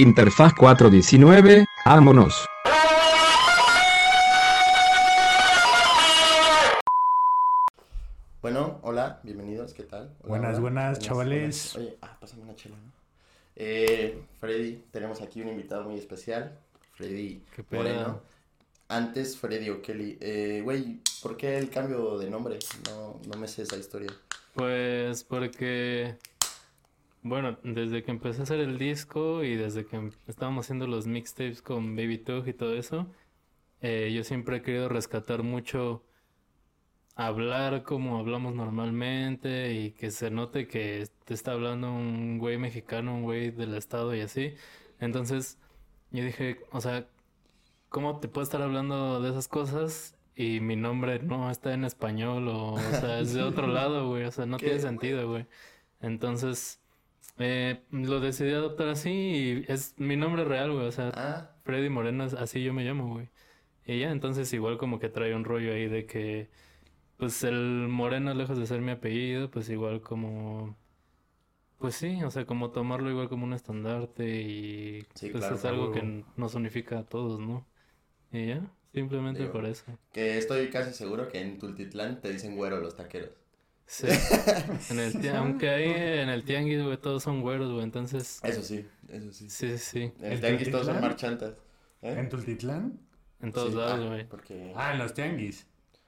Interfaz 419, vámonos. Bueno, hola, bienvenidos, ¿qué tal? Hola, Buenas, hola. buenas, chavales. Oye, ah, pásame una chela, ¿no? Eh, Freddy, tenemos aquí un invitado muy especial, Freddy Qué. Moreno. Antes Freddy O'Kelly. Eh, güey, ¿por qué el cambio de nombre? No, no me sé esa historia. Pues porque, bueno, desde que empecé a hacer el disco y desde que estábamos haciendo los mixtapes con Baby Tug y todo eso, eh, yo siempre he querido rescatar mucho hablar como hablamos normalmente y que se note que te está hablando un güey mexicano, un güey del estado y así. Entonces, yo dije, o sea, ¿cómo te puedo estar hablando de esas cosas y mi nombre no está en español o, o sea, es de otro lado, güey? O sea, no ¿Qué, tiene sentido, güey. Entonces, eh, lo decidí adoptar así y es mi nombre real, güey. O sea, Ah, Freddy Moreno, así yo me llamo, güey. Y ya, entonces igual como que trae un rollo ahí de que, pues el Moreno, lejos de ser mi apellido, pues igual como, pues sí, o sea, como tomarlo igual como un estandarte y Sí, pues claro, es algo que nos unifica a todos, ¿no? Y ya, simplemente Digo, por eso. que estoy casi seguro que en Tultitlán te dicen güero los taqueros. Sí. En el aunque ahí en el tianguis, güey, todos son güeros, güey, entonces, Eso sí, eso sí. sí, sí, En el ¿En tianguis todos son marchantas. ¿eh? ¿En Tultitlán? en todos Sí, lados, ah, güey. porque... Ah, en los tianguis.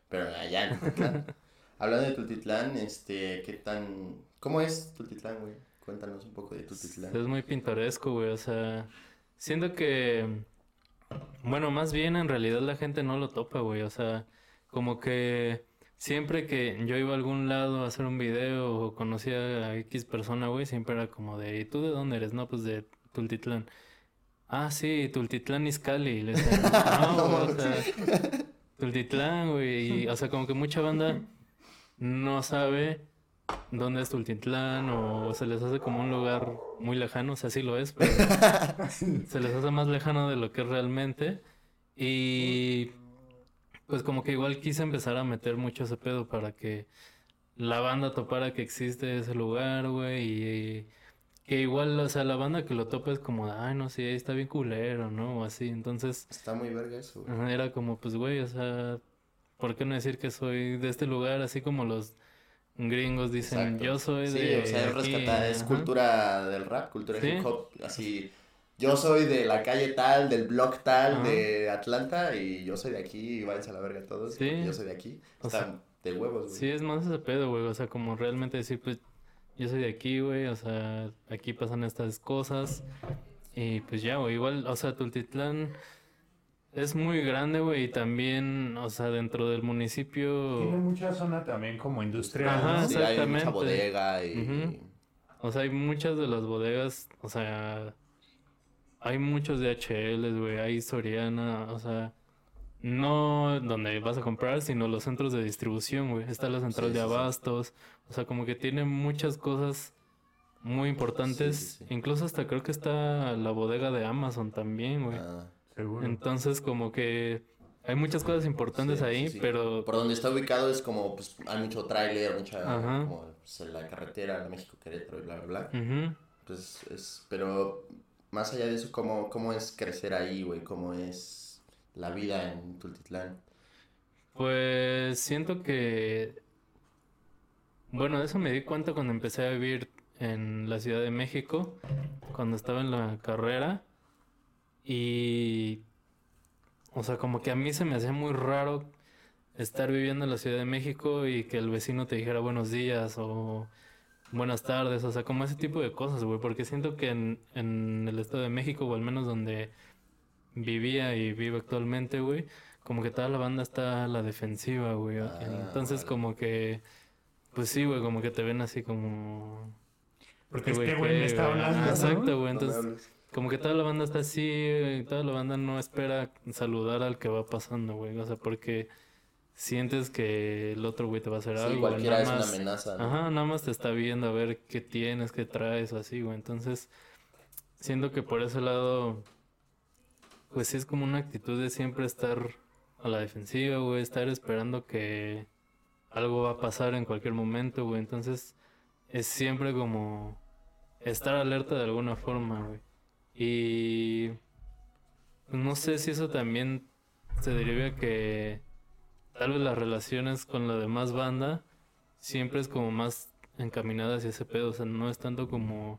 Pero allá en Tultitlán. Hablando de Tultitlán, este, ¿qué tan... ¿Cómo es Tultitlán, güey? Cuéntanos un poco de Tultitlán. Es muy pintoresco, güey. O sea, siento que, bueno, más bien en realidad la gente no lo topa, güey. O sea, como que siempre que yo iba a algún lado a hacer un video o conocía a X persona, güey, siempre era como de, ¿y tú de dónde eres? No, pues de Tultitlán. Ah, sí, Tultitlán Izcalli. Y le decía, no, güey, o sea, Tultitlán, güey. Y, o sea, como que mucha banda no sabe dónde es Tultitlán o se les hace como un lugar muy lejano, o sea, sí lo es, pero se les hace más lejano de lo que es realmente. Y pues como que igual quise empezar a meter mucho ese pedo para que la banda topara que existe ese lugar, güey, y que igual, o sea, la banda que lo topa es como, ay, no sé, ahí está bien culero, ¿no? O así, entonces... Está muy verga eso, güey. Era como, pues, güey, o sea, ¿por qué no decir que soy de este lugar? Así como los gringos dicen, Exacto. yo soy Sí, de o sea, es aquí", rescatar, es cultura del rap, cultura Sí. hip hop, así. Yo soy de la calle tal, del blog tal, Ajá. de Atlanta, y yo soy de aquí, y váyanse a la verga todos, Sí. yo soy de aquí. O Están de huevos, güey. Sí, es más ese pedo, güey, o sea, como realmente decir, pues, yo soy de aquí, güey, o sea, aquí pasan estas cosas, y pues ya, güey, igual, o sea, Tultitlán es muy grande, güey, y también, o sea, dentro del Tiene municipio, mucha zona también como industrial. Ajá, ¿no? Sí, hay mucha bodega y... O sea, hay muchas de las bodegas, o sea, hay muchos DHLs, güey, hay Soriana, o sea, no donde vas a comprar, sino los centros de distribución, güey. Está la central Sí, de sí, sí. abastos, o sea, como que tiene muchas cosas muy importantes. Sí, sí, sí. Incluso hasta creo que está la bodega de Amazon también, güey. Ah, Seguro. Entonces, como que hay muchas cosas importantes sí, ahí, sí, sí. pero Por donde está ubicado es como, pues, hay mucho tráiler, mucha, Ajá. como, pues, en la carretera México-Querétaro y bla, bla, bla. Ujú. Pues es, pero más allá de eso, ¿cómo, cómo es crecer ahí, güey? ¿Cómo es la vida en Tultitlán? Pues siento que, bueno, de eso me di cuenta cuando empecé a vivir en la Ciudad de México, cuando estaba en la carrera. Y, o sea, como que a mí se me hacía muy raro estar viviendo en la Ciudad de México y que el vecino te dijera buenos días o buenas tardes, o sea, como ese tipo de cosas, güey, porque siento que en, en el Estado de México, o al menos donde vivía y vivo actualmente, güey, como que toda la banda está a la defensiva, güey. Ah, Entonces, vale. como que, pues sí, güey, como que te ven así como... Porque "Este este güey me está güey?". hablando, ¿no? Exacto, güey. Entonces, como que toda la banda está así, güey, toda la banda no espera saludar al que va pasando, güey. O sea, porque sientes que el otro güey te va a hacer Sí, algo. cualquiera nada es una más- amenaza, ¿no? Ajá, nada más te está viendo a ver qué tienes, qué traes o así, güey. Entonces, siento que por ese lado, pues sí es como una actitud de siempre estar a la defensiva, güey, estar esperando que algo va a pasar en cualquier momento, güey. Entonces, es siempre como estar alerta de alguna forma, güey. Y no sé si eso también se derive a que tal vez las relaciones con la demás banda siempre es como más encaminada hacia ese pedo. O sea, no es tanto como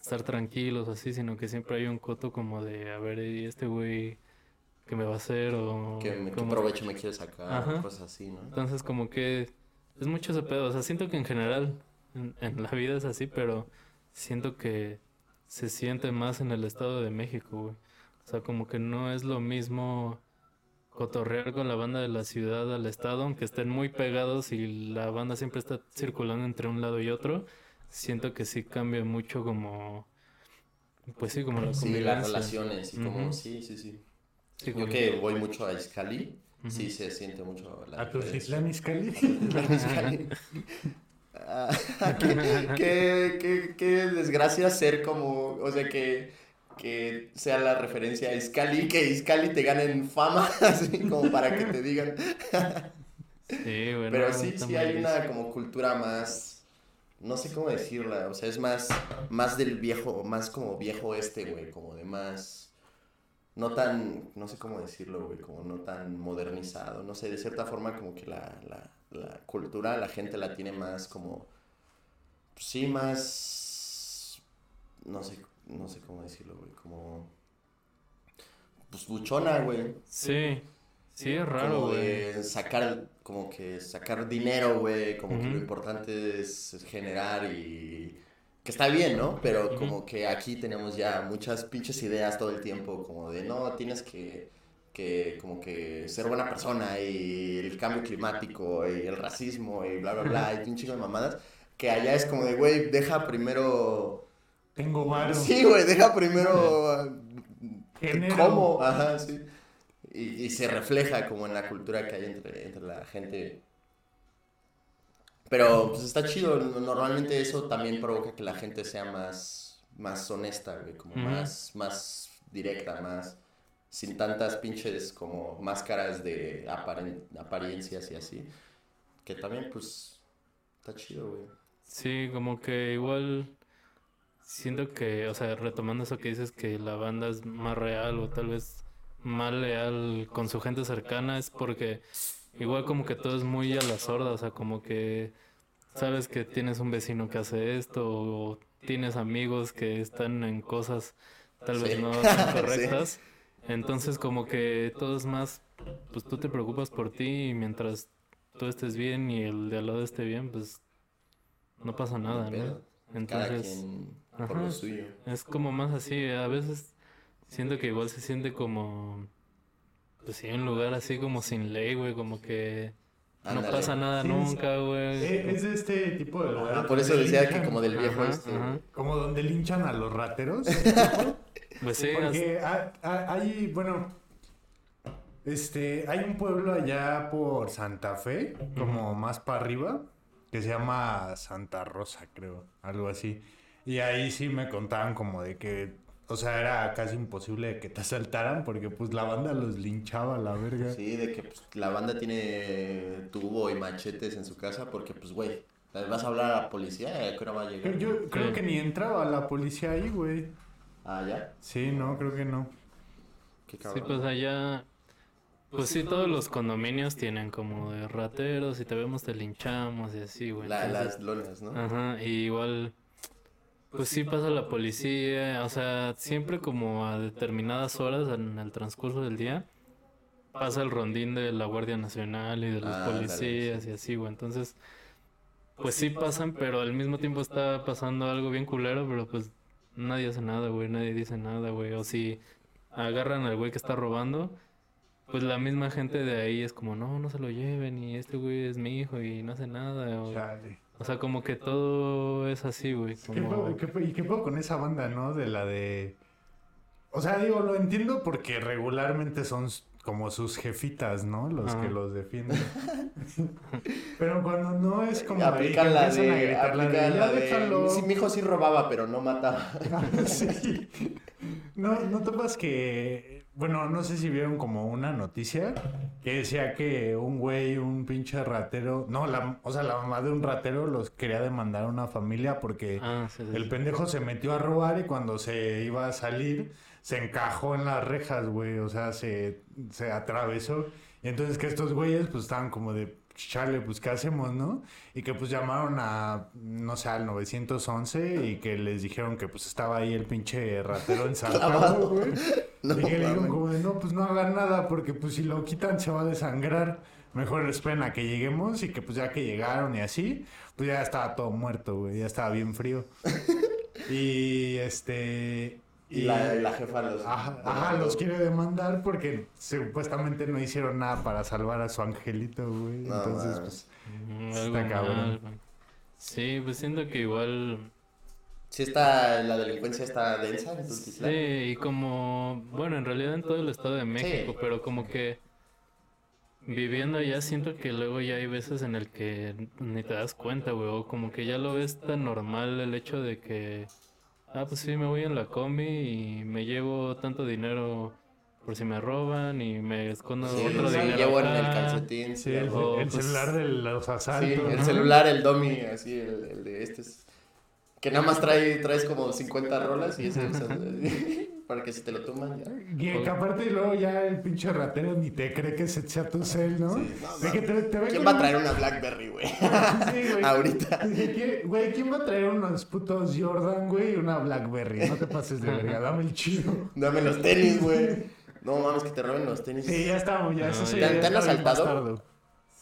estar tranquilos así, sino que siempre hay un coto como de, a ver, ¿y este güey qué me va a hacer? O ¿Qué, me- qué provecho me quiere sacar? Ajá. Cosas así, ¿no? Entonces como que es mucho ese pedo. O sea, siento que en general en, en la vida es así, pero siento que se siente más en el Estado de México, güey. O sea, como que no es lo mismo cotorrear con la banda de la ciudad al estado, aunque estén muy pegados y la banda siempre está circulando entre un lado y otro. Siento que sí cambia mucho como... Pues sí, como la Sí, las relaciones y como, Ujú. sí, sí, sí. Sí, Yo que voy mucho a Iscali, sí se siente mucho la A tu Izcalli. Iscali. Ah, qué, qué, qué- qué desgracia ser como, o sea, que, que sea la referencia a Iscali, que Iscali te ganen fama, así como para que te digan. Sí, güey, Pero sí, sí hay una como cultura más, no sé cómo decirla, o sea, es más, más del viejo, más como viejo este, güey, como de más, no tan, no sé cómo decirlo, güey, como no tan modernizado, no sé, de cierta forma como que la, la, la cultura, la gente la tiene más como, pues sí, más, no sé, no sé cómo decirlo, güey, como, pues buchona, güey. Sí, sí, es raro, como güey. sacar, como que sacar dinero, güey, como que lo importante es generar y que está bien, ¿no? Pero como que aquí tenemos ya muchas pinches ideas todo el tiempo, como de no, tienes que, que como que ser buena persona y el cambio climático y el racismo y bla, bla, bla, y un chingo de mamadas, que allá es como de, güey, deja primero... Tengo varo. Sí, güey, deja primero... Género. ¿Cómo? Ajá, sí. Y, y se refleja como en la cultura que hay entre, entre la gente. Pero pues está chido. Normalmente eso también provoca que la gente sea más, más honesta, güey, como Ujú. más, más directa, más sin tantas pinches como máscaras de aparen- apariencias y así. Que también pues está chido, güey. Sí, como que igual siento que, o sea, retomando eso que dices que la banda es más real o tal vez más leal con su gente cercana es porque igual como que todo es muy a la sorda, o sea, como que sabes que tienes un vecino que hace esto o tienes amigos que están en cosas tal vez Sí. no tan Sí. correctas. Entonces como que todo es más, pues tú te preocupas por ti y mientras tú estés bien y el de al lado esté bien, pues no pasa nada, ¿no? Cada Entonces quien por ajá. lo suyo. es como más así, a veces siento que igual se siente como, pues sí, un lugar así como sin ley, güey, como que no pasa nada Sí, nunca, Eh, güey. Es de este tipo de lugar. Ah, por eso decía que como del viejo Ajá, este. ajá. Como donde linchan a los rateros. Pues sí, Porque ha- ha- hay, bueno, este, hay un pueblo allá por Santa Fe, como más para arriba, que se llama Santa Rosa, creo, algo así. Y ahí sí me contaban como de que, o sea, era casi imposible que te asaltaran porque pues la banda los linchaba a la verga. Sí, de que pues, la banda tiene tubo y machetes en su casa porque, pues, güey, vas a hablar a la policía, ¿a qué hora va a llegar? Yo creo Sí. que ni entraba la policía ahí, güey. Ah, ¿ya? Sí, no, creo que no. Qué sí, cabrón. pues allá, pues sí, todos los condominios tienen como de rateros, y te vemos te linchamos y así, güey. La- Entonces, las lonas, ¿no? Ajá, y igual, pues sí pasa la policía, o sea, siempre como a determinadas horas en el transcurso del día, pasa el rondín de la Guardia Nacional y de los Ah, policías sí. y así, güey. Entonces, pues sí pasan, pero al mismo tiempo está pasando algo bien culero, pero pues nadie hace nada, güey, nadie dice nada, güey. O si agarran al güey que está robando, pues la misma gente de ahí es como, no, no se lo lleven y este güey es mi hijo y no hace nada. O, Chale. O sea, como que todo es así, güey. ¿Qué Como... qué ¿Y qué puedo con esa banda, no? De la de... O sea, digo, lo entiendo porque regularmente son como sus jefitas, ¿no? Los que los defienden. Pero cuando no es como de ahí que Aplican la empiezan a de, gritar la de, aplican "Ya la de, déjalo". sí, mi hijo sí robaba, pero no mataba. sí. No, no topas que bueno, no sé si vieron como una noticia que decía que un güey, un pinche ratero, no, la, o sea, la mamá de un ratero los quería demandar a una familia porque Ah, sí, sí. el pendejo se metió a robar y cuando se iba a salir se encajó en las rejas, güey, o sea, se, se atravesó. Y entonces que estos güeyes pues estaban como de, chale, pues ¿qué hacemos, no? Y que pues llamaron a, no sé, al 911 y que les dijeron que pues estaba ahí el pinche ratero ensartado, güey. No, y que le dijeron como de, no, pues no hagan nada porque pues si lo quitan se va a desangrar. Mejor esperen a que lleguemos y que pues ya que llegaron y así, pues ya estaba todo muerto, güey, ya estaba bien frío. y este... Y la, la jefa los. Ajá, ajá, los quiere demandar porque supuestamente no hicieron nada para salvar a su angelito, güey. No, Entonces, pues, Mm, Está mal, cabrón. Sí, pues siento que igual Sí está, la delincuencia está densa en Sí, y como, bueno, en realidad en todo el Estado de México, Sí. pero como que viviendo allá siento que luego ya hay veces en el que ni te das cuenta, güey, o como que ya lo ves tan normal el hecho de que, ah, pues sí, me voy en la combi y me llevo tanto dinero por si me roban y me escondo Sí, otro sí, dinero llevo en el calcetín. sí, el, o, el pues, celular de los Sí, asaltos. el ¿no? celular, el dummy, así, el, el de este. es- Que nada más trae, traes como 50 rolas y ese usas, para que si te lo toman ya. Y que aparte luego ya el pinche ratero ni te cree que se sea tu cel, ¿no? Sí, no, De que te- te ¿Quién con va a traer una Blackberry, güey? Sí, güey. Ahorita. Dije, ¿quién- Güey, ¿quién va a traer unos putos Jordan, güey, y una Blackberry? No te pases de verga, dame el chido. Dame los tenis, güey. No mames, que te roben los tenis. Sí, ya estamos, ya No, eso sí. ya. ya ¿Te han asaltado?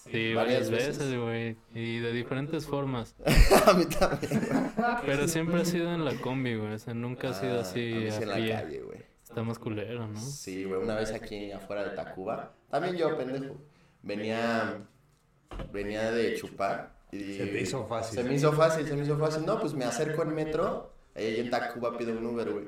Sí, Varias varias veces. güey, y de diferentes formas. a mí también. Pero siempre ha sido en la combi, güey, o sea, nunca ha sido Ah, así a en la calle, güey. Está más culero, ¿no? Sí, güey, una vez aquí afuera de Tacuba. También yo, pendejo. Venía, venía de chupar. Y Se te hizo fácil. Se me hizo fácil, se me hizo fácil. No, pues me acerco en metro. Ahí en Tacuba pido un Uber, güey.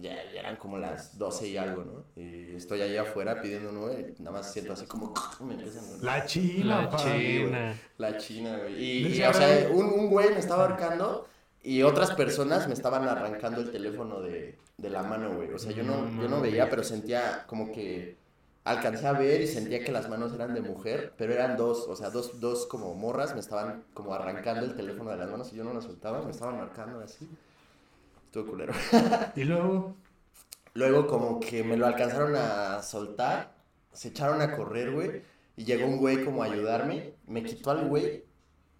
Ya, ya eran como las 12 y algo, ¿no? Y estoy ahí afuera pidiendo un Uber nada más siento así como... Me empiezan a- La china, La china. La china, güey. Y, o sea, un, un güey me estaba ahorcando y otras personas me estaban arrancando el teléfono de, de la mano, güey. O sea, yo no, yo no veía, pero sentía como que alcancé a ver y sentía que las manos eran de mujer, pero eran dos, o sea, dos, dos como morras me estaban como arrancando el teléfono de las manos y yo no lo soltaba, me estaban marcando así. Estuvo culero. Y luego, Luego como que me lo alcanzaron a soltar, se echaron a correr, güey, y llegó un güey como a ayudarme, me quitó al güey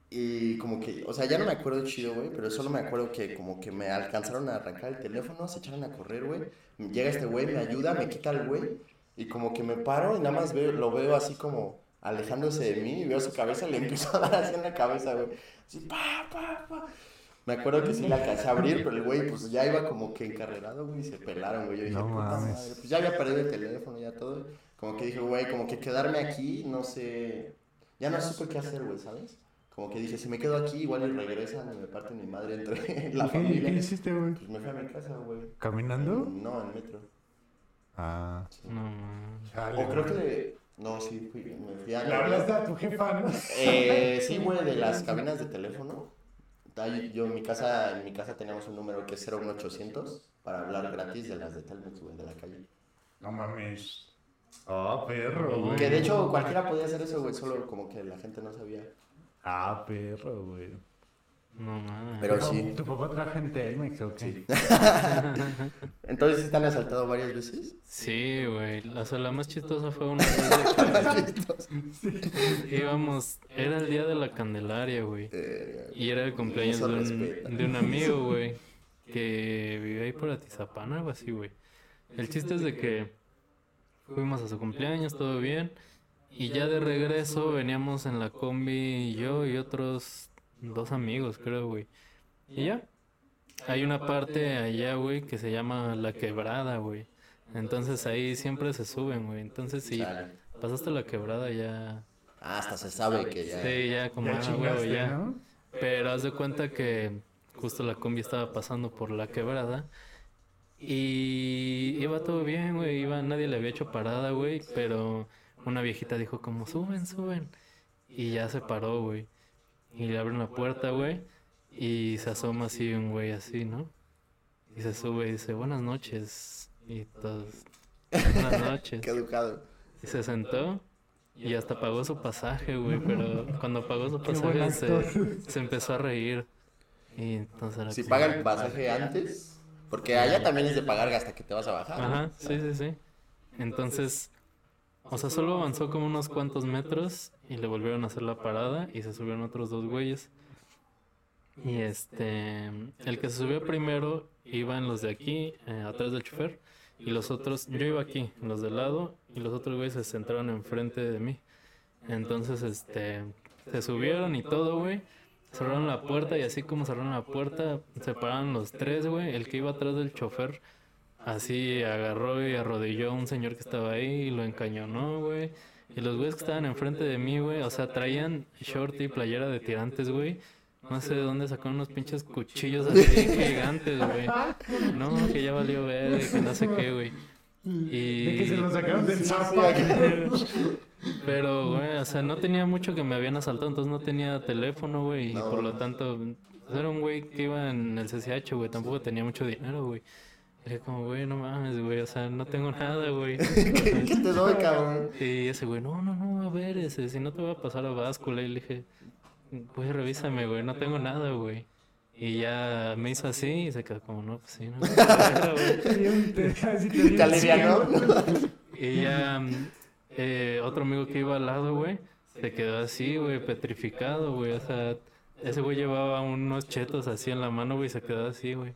y como que, o sea, ya no me acuerdo chido, güey, pero solo me acuerdo que como que me alcanzaron a arrancar el teléfono, se echaron a correr, güey, llega este güey, me ayuda, me quita al güey y como que me paro y nada más veo, lo veo así como alejándose de mí y veo su cabeza, le empiezo a dar así en la cabeza, güey, así, pa, pa, pa. Me acuerdo que sí la alcancé a abrir, pero el güey pues ya iba como que encarrerado, güey, y se pelaron, güey. Yo dije, No puta mames. madre, pues ya había perdido el teléfono, ya todo. Como que dije, güey, como que quedarme aquí, no sé, ya no supe qué hacer, güey, ¿sabes? Como que dije, si me quedo aquí, igual y regresan y me parten mi madre entre la ¿qué, qué familia. hiciste, güey? Pues me fui a mi casa, güey. ¿Caminando? No, en metro. Ah. sí. No, mames. Chale, O creo güey. que de... No, sí, fui, me fui a... Le hablaste a tu jefa, ¿no? Eh, sí, güey, de las cabinas de teléfono. Ahí, Yo en mi casa, en mi casa teníamos un número que es 01800 para hablar gratis de las de Telmex, güey, de la calle. No mames. Ah, perro, güey. Que de hecho cualquiera podía hacer eso, güey, solo como que la gente no sabía. Ah, perro, güey. No mames. Pero ¿Tu- sí. ¿Tu papá trabaja en Telmex o qué? Entonces, ¿sí te han asaltado varias veces? Sí, güey. O sea, la más chistosa fue una vez de que íbamos. Era el día de la Candelaria, güey. Eh, Y era el cumpleaños de un, de un amigo, güey. Que vive ahí por Atizapán, algo así, güey. El chiste es de que fuimos a su cumpleaños, todo bien. Y ya de regreso veníamos en la combi yo y otros dos amigos, creo, güey. Y ya. Hay una parte allá, güey, que se llama La Quebrada, güey. Entonces ahí siempre se suben, güey. Entonces si pasaste la quebrada ya... Ah, hasta se sabe que ya. Sí, ya como, Ya ah, ya. ¿no? Pero haz de cuenta que justo la combi estaba pasando por la quebrada. Y iba todo bien, güey. Iba, nadie le había hecho parada, güey. Pero una viejita dijo como, suben, suben. Y ya se paró, güey. Y le abren la puerta, güey. Y se asoma así un güey así, ¿no? Y se sube y dice, buenas noches. Y todos, Buenas noches. Qué educado. Y se sentó y hasta pagó su pasaje, güey. Pero cuando pagó su pasaje se, se empezó a reír. Y entonces era Si paga el pasaje antes, porque allá también es de pagar hasta que te vas a bajar. ¿no? Ajá, sí, sí, sí. Entonces, o sea, solo avanzó como unos cuantos metros y le volvieron a hacer la parada y se subieron otros dos güeyes. Y este, el que se subió primero iba en los de aquí, eh, atrás del chofer, y los otros, yo iba aquí, en los de lado, y los otros güeyes se sentaron enfrente de mí. Entonces, este, se subieron y todo, güey. Cerraron la puerta y así como cerraron la puerta, se pararon los tres, güey. El que iba atrás del chofer, así agarró y arrodilló a un señor que estaba ahí y lo encañonó, güey. Y los güeyes que estaban enfrente de mí, güey, o sea, traían short y playera de tirantes, güey. No sé de dónde sacaron unos pinches cuchillos así gigantes, güey. No, que ya valió ver, que no sé qué, güey. Y... De que se lo sacaron del. Pero, güey, o sea, no tenía mucho que me habían asaltado, entonces no tenía teléfono, güey, y por lo tanto, pues, era un güey que iba en el CCH, güey, tampoco tenía mucho dinero, güey. Y Era como, güey, no mames, güey, o sea, no tengo nada, güey. ¿Qué, qué te doy, cabrón? Y ese güey, no, no, no, a ver, ese, si no te voy a pasar a báscula. Y le dije, güey, revísame, güey, no tengo nada, güey. Y ya me hizo así y se quedó como, no, pues sí, no. Te dio un- te- así te dio ¿Te un alivianó? Y ya eh, otro amigo que iba al lado, güey, se quedó así, güey, petrificado, güey. O sea, ese güey llevaba unos chetos así en la mano, güey, y se quedó así, güey.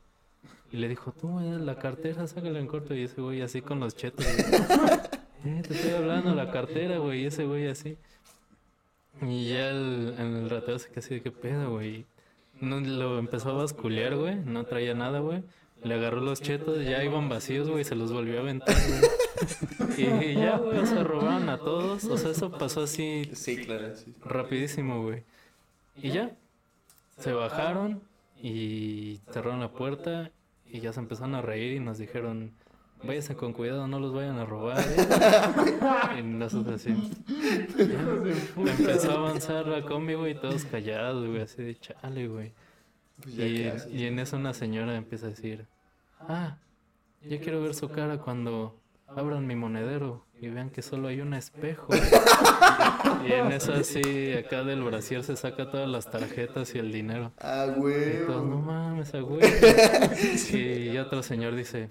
Y le dijo, tú, güey, la cartera, sácala en corto. Y ese güey así con los chetos. Eh, te estoy hablando, la cartera, güey, y ese güey así. Y ya el, el ratero se quedó así de qué pedo, güey. No, lo empezó a basculear, güey, no traía nada, güey. Le agarró los chetos, ya iban vacíos, güey, se los volvió a aventar, güey. Y ya, güey, o sea, robaron a todos. O sea, eso pasó así Sí, claro, sí. rapidísimo, güey. Y ya, se bajaron y cerraron la puerta y ya se empezaron a reír y nos dijeron, váyanse con cuidado, no los vayan a robar. ¿eh?". Y nosotros así. ya, empezó a avanzar la combi, güey, todos callados, güey, así de chale, güey. Pues ya Y, en eso una señora empieza a decir, ah, yo quiero ver su cara cuando abran mi monedero y vean que solo hay un espejo. y en eso así, acá del brasier se saca todas las tarjetas y el dinero. Ah, Y güey. todos, no mames, a güey. Y otro señor dice,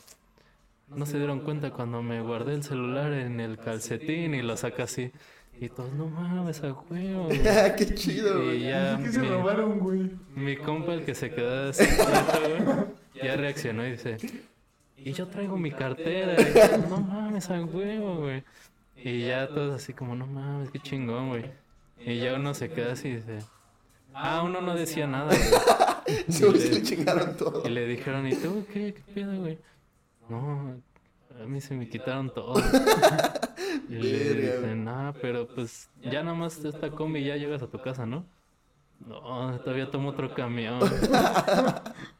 no se dieron cuenta cuando me guardé el celular en el calcetín y lo saca así. Y todos, no mames, a huevo. qué chido, Y ya ¿Qué se mi- robaron, güey? mi compa, el que se quedó así, ya reaccionó y dice, y yo traigo mi cartera. Y yo, no mames, a huevo, güey. Y ya todos así como, no mames, qué chingón, güey. Y ya uno se queda así y dice, ah, uno no decía nada, güey. Se le chingaron todo. Y le dijeron, ¿y tú qué? ¿Qué pedo, güey? No, a mí se me quitaron todo. Y le dicen, ah, pero pues ya nada más esta combi y ya llegas a tu casa, ¿no? No, todavía tomo otro camión.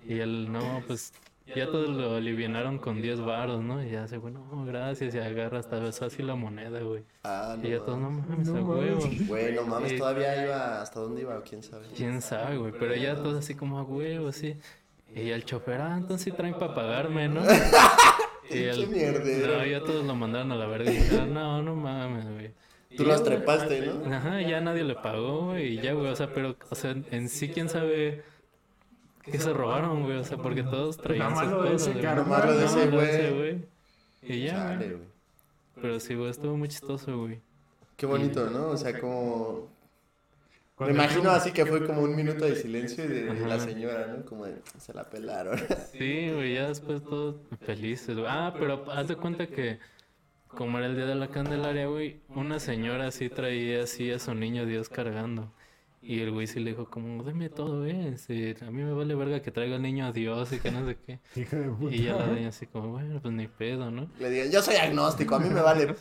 Y él, no, pues ya todos lo alivianaron con 10 varos, ¿no? Y ya se, güey, no, gracias, y agarra hasta besó así la moneda, güey. Ah, no. Y ya todos, no mames. No huevo. Güey, no mames, Sí. todavía iba. ¿Hasta dónde iba? ¿Quién sabe? Quién sabe, güey, pero ya todos así como a huevo, así. Y el chofer, ah, entonces sí traen para pagarme, ¿no? Y Pinche mierdero. No, ya todos lo mandaron a la verga y dijeron, no, no mames, güey. Tú ya, trepaste, ¿no? Ajá, ya nadie le pagó, güey, y ya, güey, o sea, pero, o sea, en sí, quién sabe qué se robaron, güey, o sea, porque todos traían sus de cosas, de Nada ese más lo de ese güey. Y ya, Chale, güey. Pero sí, güey, estuvo muy chistoso, güey. Qué bonito, ¿no? O sea, como. Me imagino así que fue como un minuto de silencio y de Ajá. la señora, ¿no? Como de, se la pelaron. Sí, güey, ya después todos felices, güey. Ah, pero haz de cuenta que como era el día de la Candelaria, güey, una señora así traía así a su niño Dios cargando. Y el güey sí le dijo como, deme todo, eh. a mí me vale verga que traiga el niño a Dios y que no sé qué. Hijo de puta. Y ya la doña así como, bueno, pues ni pedo, ¿no? Le digan, yo soy agnóstico, a mí me vale.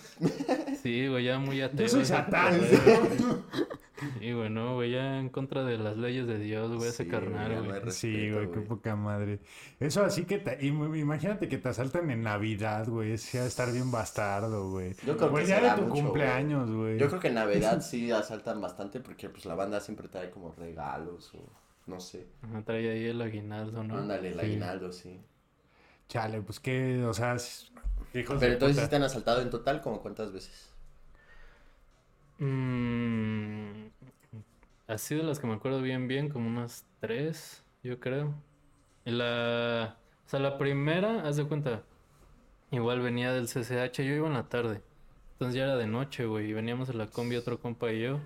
Sí, güey, ya muy ateo. Yo soy satán. pedo. Sí, güey, ya en contra de las leyes de Dios, güey, ese Sí, carnal, ya no güey. Sí, güey, qué poca madre. Eso así que te, im- imagínate que te asaltan en Navidad, güey. Sí, va a estar bien bastardo, güey. Yo creo que da de tu mucho, cumpleaños, güey. Yo creo que en Navidad sí asaltan bastante porque pues la banda siempre trae como regalos o no sé. Ajá, trae ahí el aguinaldo, ¿no? Ándale, el Sí. aguinaldo, sí. Chale, pues que, o sea, Hijos Pero de entonces puta. sí te han asaltado en total, ¿como cuántas veces? Mm, así de las que me acuerdo bien, bien, como unas tres, yo creo. La, o sea, la primera, haz de cuenta, igual venía del CCH, yo iba en la tarde. Entonces ya era de noche, güey, y veníamos en la combi otro compa y yo.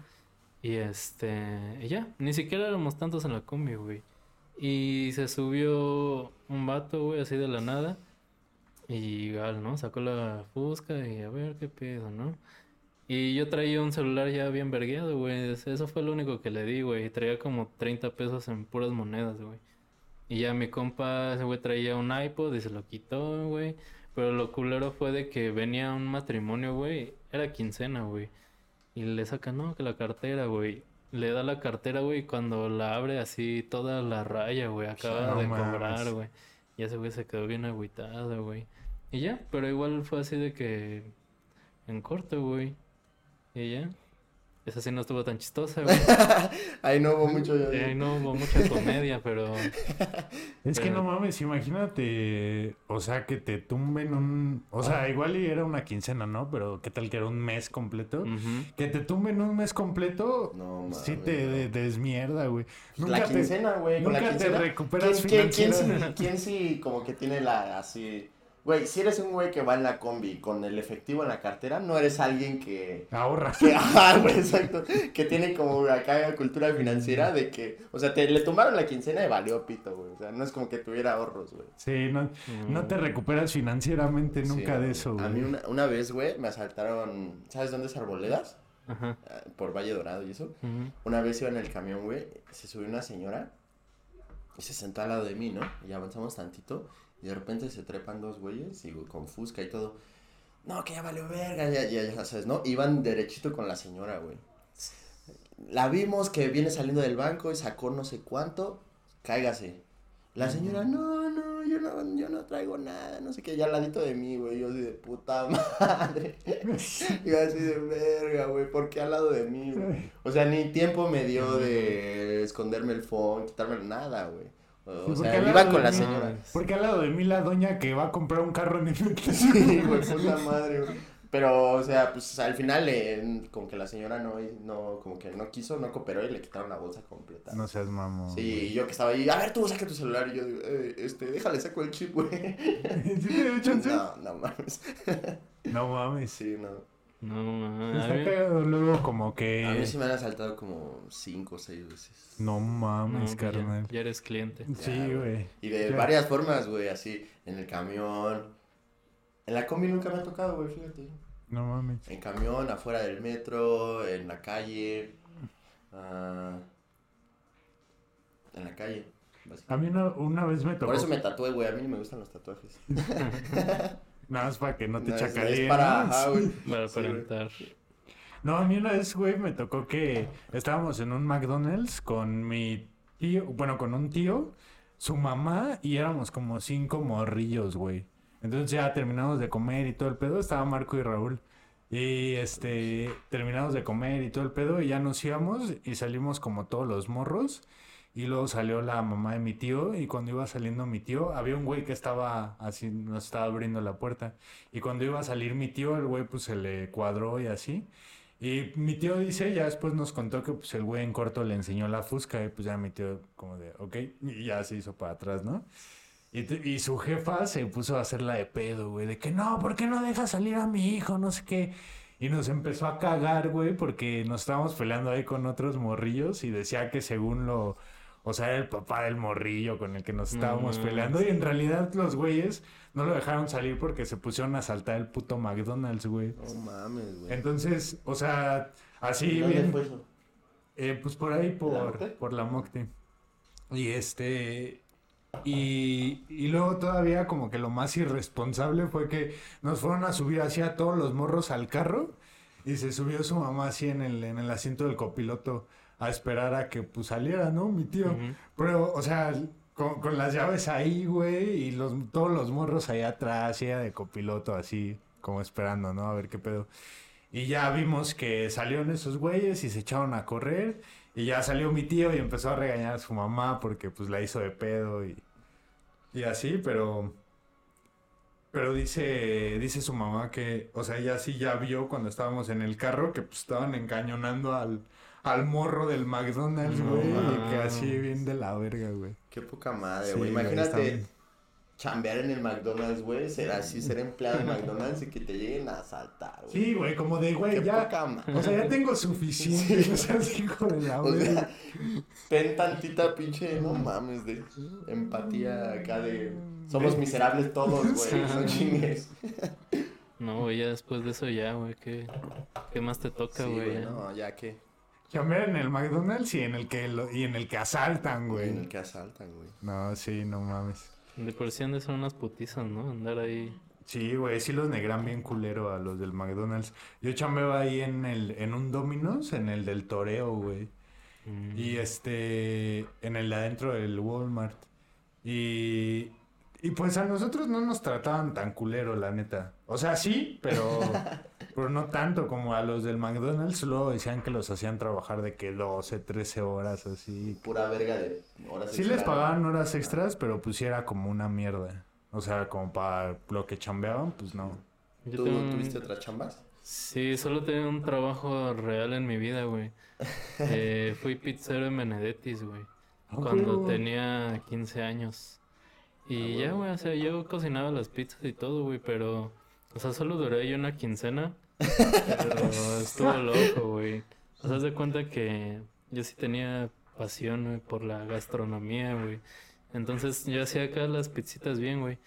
Y este, y ya, ni siquiera éramos tantos en la combi, güey. Y se subió un vato, güey, así de la nada. Y igual, ¿no? Sacó la fusca y a ver qué pedo, ¿no? Y yo traía un celular ya bien vergueado, güey. Eso fue lo único que le di, güey. Traía como 30 pesos en puras monedas, güey. Y ya mi compa, ese güey traía un iPod y se lo quitó, güey. Pero lo culero fue de que venía un matrimonio, güey. Era quincena, güey. Y le saca, no, que la cartera, güey. Le da la cartera, güey, y cuando la abre así toda la raya, güey. Acaba No de mames. cobrar, güey. Y ese güey se quedó bien agüitado, güey. Y ya, pero igual fue así de que en corto, güey. Y ya. Esa sí no estuvo tan chistosa, güey. Ahí no hubo mucho. Y ahí no hubo mucha comedia, pero Es que no mames, imagínate, o sea, que te tumben un... O sea, igual y era una quincena, ¿no? Pero ¿qué tal que era un mes completo? Que te tumben un mes completo, No, mames. sí te de- desmierda, güey. La Nunca te- quincena, güey. Con la nunca te quincena. recuperas ¿Quién, quién, quién, sí, financiera- quién sí como que tiene la así? Güey, si eres un güey que va en la combi con el efectivo en la cartera, no eres alguien que. Ahorra. que güey, exacto. Que tiene como acá cultura financiera de que. O sea, te le tumbaron la quincena y valió pito, güey. O sea, no es como que tuviera ahorros, güey. Sí, no, no te recuperas financieramente nunca Sí, de eso, A güey. mí una, una vez, güey, me asaltaron. ¿Sabes dónde es Arboledas? Ajá. Ah, Por Valle Dorado y eso. Una vez iba en el camión, güey, se subió una señora y se sentó al lado de mí, ¿no? Y avanzamos tantito y de repente se trepan dos güeyes y con fusca y todo. No, que ya valió verga, ya, ya, ya sabes, ¿no? Iban derechito con la señora, güey. La vimos que viene saliendo del banco y sacó no sé cuánto, cáigase. La señora, no, no, yo no, yo no traigo nada, no sé qué, ya al ladito de mí, güey, yo así de puta madre. Yo así de verga, güey, ¿por qué al lado de mí, güey? O sea, ni tiempo me dio de esconderme el phone, quitarme nada, güey. O, Sí, o sea, al iba lado con de la mí- señora. Porque al lado de mí la doña que va a comprar un carro en efectivo. Sí, güey, puta madre, güey. Pero, o sea, pues al final, eh, como que la señora no, no, como que no quiso, no cooperó y le quitaron la bolsa completa. No seas mamón. Sí, y yo que estaba ahí, a ver, tú saca tu celular. Y yo digo, eh, este, déjale, saco el chip, güey. ¿Sí? No, no mames. No mames. Sí, no. No, mames. Está cagado luego como que... A mí sí me han asaltado como cinco o seis veces. No no, mames, pues ya- carnal. ya eres cliente. Sí, güey. Y de Ya. varias formas, güey, así, en el camión. En la combi nunca me ha tocado, güey, fíjate. No mames. En camión, afuera del metro, en la calle. ah, en la calle, A mí una, una vez me tocó... Por eso me tatué, güey, a mí no me gustan los tatuajes. Nada más para que no te No, chacalíen. para. Para aparentar. No, a mí una vez, güey, me tocó que estábamos en un McDonald's con mi tío, bueno, con un tío, su mamá y éramos como cinco morrillos, güey. Entonces ya terminamos de comer y todo el pedo, estaba Marco y Raúl. Y este, terminamos de comer y todo el pedo y ya nos íbamos y salimos como todos los morros. Y luego salió la mamá de mi tío y cuando iba saliendo mi tío, había un güey que estaba así, nos estaba abriendo la puerta. Y cuando iba a salir mi tío, el güey pues se le cuadró y así. Y mi tío dice, ya después nos contó que pues el güey en corto le enseñó la fusca y pues ya mi tío como de, ok, y ya se hizo para atrás, ¿no? Y, y su jefa se puso a hacerla de pedo, güey, de que no, ¿por qué no deja salir a mi hijo? No sé qué. Y nos empezó a cagar, güey, porque nos estábamos peleando ahí con otros morrillos y decía que según lo, o sea, era el papá del morrillo con el que nos No estábamos mames. peleando y en realidad los güeyes no lo dejaron salir porque se pusieron a saltar el puto McDonald's, güey. No mames, güey. Entonces, o sea, así ¿Dónde bien, fue eso? eh, pues por ahí, ¿La por, Mocte? por la Mocte. Y este, y, y luego todavía como que lo más irresponsable fue que nos fueron a subir así a todos los morros al carro y se subió su mamá así en el, en el asiento del copiloto a esperar a que pues saliera, ¿no? Mi tío. Pero, o sea, con, con las llaves ahí, güey, y los, todos los morros ahí atrás, ella de copiloto, así, como esperando, ¿no? A ver qué pedo. Y ya vimos que salieron esos güeyes y se echaron a correr. Y ya salió mi tío y empezó a regañar a su mamá porque pues la hizo de pedo y, y así, pero... Pero dice, dice su mamá que, o sea, ella sí ya vio cuando estábamos en el carro que pues estaban encañonando al, al morro del McDonald's, No güey. y que así bien de la verga, güey. Qué poca madre, Sí, güey. güey, Imagínate chambear en el McDonald's, güey. Ser así, ser empleado de McDonald's y que te lleguen a asaltar, güey. Sí, güey, como de, Qué güey, ya. poca madre. O sea, ya tengo suficiente. Sí. O sea, hijo de la O verga. sea, ten tantita pinche, no mames, de empatía acá de... Somos miserables todos, güey, no chingues. No, güey, ya después de eso ya, güey, ¿qué, qué más te toca, Sí, güey? güey, ya? no, ya que... Chambear en el McDonald's y en el que, lo- y en el que asaltan, En güey. el que asaltan, güey. No, sí, no mames. De por sí han de ser unas putizas, ¿no? Andar ahí. Sí, güey, sí los negran bien culero a los del McDonald's. Yo chambeaba ahí en el, en un Domino's, en el del Toreo, güey. mm, Y este, en el de adentro del Walmart. Y, y pues a nosotros no nos trataban tan culero, la neta. O sea, sí, pero, pero no tanto como a los del McDonald's. Luego decían que los hacían trabajar de que 12, 13 horas así. Pura verga de horas Sí extra. les pagaban horas extras, pero pues sí era como una mierda. O sea, como para lo que chambeaban, pues no. yo ¿Tú un- tuviste otras chambas? Sí, solo tenía un trabajo real en mi vida, güey. Eh, fui pizzero en Benedettis, güey. Cuando tenía 15 años. Y ya, güey, o sea, yo cocinaba las pizzas y todo, güey, pero... O sea, solo duré ahí una quincena. Pero estuvo loco, güey. O sea, de cuenta que yo sí tenía pasión, güey, por la gastronomía, güey. Entonces yo hacía acá las pizzitas bien, güey.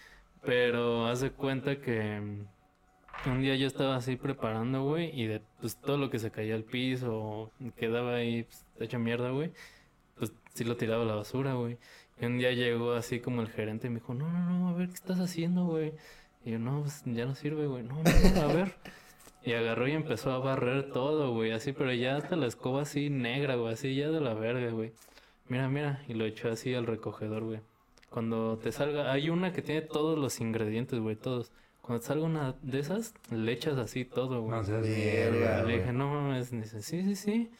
Pero haz de cuenta que un día yo estaba así preparando, güey, y de pues, todo lo que se caía al piso quedaba ahí pues, hecho mierda, güey, pues sí lo tiraba a la basura, güey. Y un día llegó así como el gerente y me dijo, no, no, no, a ver, ¿qué estás haciendo, güey? Y yo, no, pues ya no sirve, güey. No, no, a ver. Y agarró y empezó a barrer todo, güey, así, pero ya hasta la escoba así negra, güey, así ya de la verga, güey. Mira, mira, y lo echó así al recogedor, güey. Cuando te salga, hay una que tiene todos los ingredientes, güey, todos. Cuando te salga una de esas, le echas así todo, güey. No seas mierda, Le dije, no mames, dice, sí, sí, sí.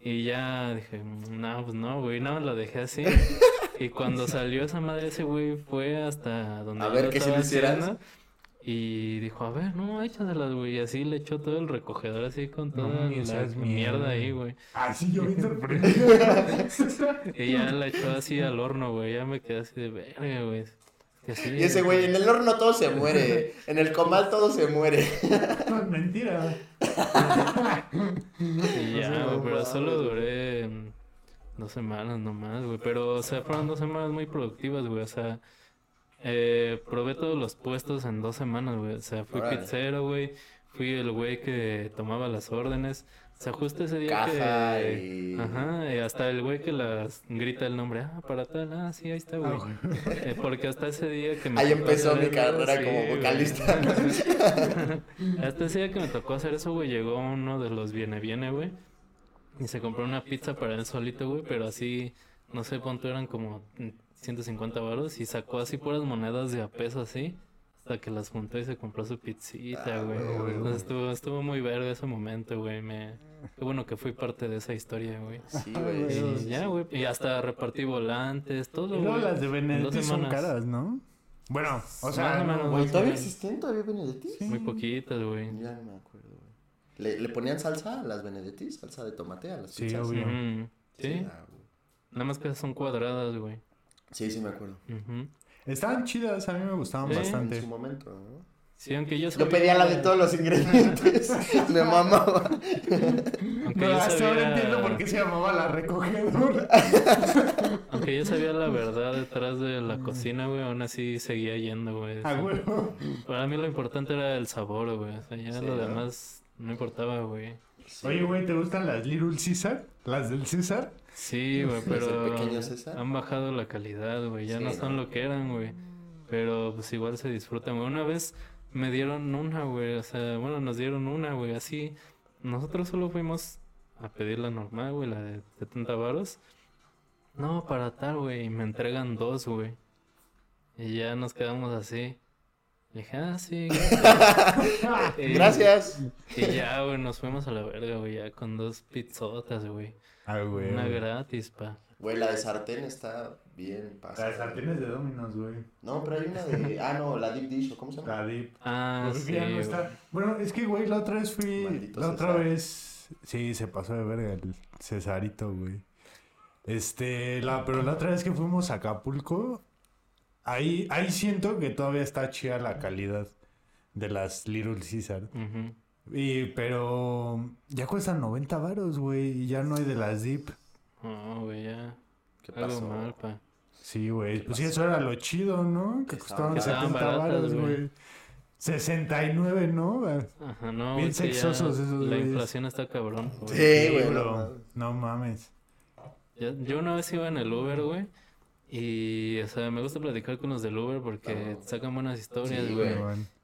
Y ya dije, no, pues no, güey, no, lo dejé así. Y cuando salió esa madre, ese güey fue hasta donde A ver lo hicieras. haciendo, Y dijo, a ver, no, échaselas, güey. Y así le echó todo el recogedor así con toda ni la mierda mierda. ahí, güey. Ah, sí, yo bien sorprendido. Y ya la echó así al horno, güey. Ya me quedé así de verga, güey. Sí, Y ese güey, en el horno todo se muere. En el comal todo se muere. No, es mentira. Y ya, No güey, pero solo duré mm, dos semanas nomás, güey. Pero, o sea, fueron dos semanas muy productivas, güey. O sea, eh, probé todos los puestos en dos semanas, güey. O sea, fui Órale. pizzero, güey. Fui el güey que tomaba las órdenes. O sea, justo ese día Caja que... y... Ajá, y hasta el güey que las grita el nombre, ah, para tal, ah, sí, ahí está, güey. Eh, porque hasta ese día que me Ahí empezó mi carrera como vocalista. Hasta ese día que me tocó hacer eso, güey, llegó uno de los viene viene, güey. Y se compró una pizza para él solito, güey, pero así, no sé cuánto eran como mm, 150 baros y sacó así puras monedas de a peso así. Hasta que las juntó y se compró su pizzita, Ah, güey. estuvo, estuvo muy verga ese momento, güey. Me... Qué bueno que fui parte de esa historia, güey. Sí, güey. sí, Y sí, ya, sí. güey. Y hasta repartí volantes, todo, güey. las de Benedetti son caras, ¿no? Bueno, o sea, no, ¿todavía Sí. existen? ¿Todavía Benedettis? Muy poquitas, güey. Ya no me acuerdo. ¿Le, ¿Le ponían salsa a las Benedettis? ¿Salsa de tomate a las Sí, pizzas? obvio. Sí, ah, güey. nada más que son cuadradas, güey. Sí, sí me acuerdo. Estaban chidas, a mí me gustaban Sí. En bastante. su momento, ¿no? Sí, aunque yo Yo sabía... pedía la de todos los ingredientes. me mamaba. Aunque No, yo hasta ahora sabía... entiendo por qué se llamaba la recogedora. Aunque yo sabía la verdad detrás de la cocina, güey, aún así seguía yendo, güey. A huevo. Para mí lo importante era el sabor, güey. O sea, ya Sí, lo ¿no? demás no importaba, güey. Oye, güey, ¿te gustan las Little Caesar? ¿Las del César? Sí, güey, ¿Es el pero pequeño César? han bajado la calidad, güey. Ya Sí, no son ¿no? lo que eran, güey. Pero pues igual se disfrutan, güey. Una vez me dieron una, güey. O sea, bueno, nos dieron una, güey. Así, nosotros solo fuimos a pedir la normal, güey, la de 70 varos. No, para tal, güey. Y me entregan dos, güey. Y ya nos quedamos así. Le dije, ah, sí, gracias. Y- Gracias. Y ya, güey, nos fuimos a la verga, güey, ya con dos pizzotas, güey. Ah, güey. Una gratis, pa. Güey, la de sartén está bien pasada. Las sartenes de Dominos, güey. No, pero hay una de. Ah, no, la deep dish, ¿o ¿cómo se llama? La dip. Ah, Porque sí, ya no güey. está. Bueno, es que, güey, la otra vez fui. Maldito la otra vez. Sí, se pasó de verga el Cesarito, güey. Este, la, pero la otra vez que fuimos a Acapulco, ahí, ahí siento que todavía está chida la calidad de las Little Caesar. Y, pero ya cuestan 90 varos, güey, y ya no hay de las dip. No, güey, ya. ¿Qué Algo pasó? mal, pa. Sí, güey. Pues sí, eso era lo chido, ¿no? Que costaban estaban- 70 que estaban varos, güey. güey. 69, ¿no? Ajá, no, Bien sexosos esos La güeyes. inflación está cabrón, güey. Sí, güey. no. No mames. Yo una vez iba en el Uber, güey. Y, o sea, me gusta platicar con los del Uber porque sacan buenas historias, Sí, güey.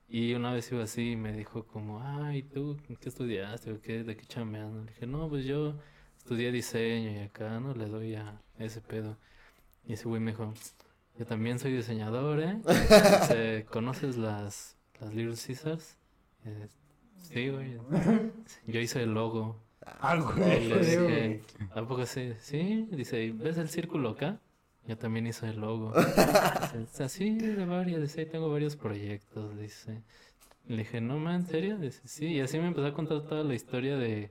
Y una vez iba así y me dijo como, ay, ¿tú qué estudiaste o qué? ¿De qué chambeas? no? Le dije, no, pues yo estudié diseño y acá, ¿no? Le doy a ese pedo. Y ese güey me dijo, yo también soy diseñador, ¿eh? Dice, ¿Conoces las, las Little Caesars? Eh, sí, güey. Yo hice el logo. Ah, Y güey. le dije, ¿a poco sí? Sí, dice, ¿ves el círculo acá? Yo también hice el logo. Dice, así de varias, dice, ahí tengo varios proyectos, dice. Le dije, no, man, ¿en serio? Dice, sí, y así me empezó a contar toda la historia de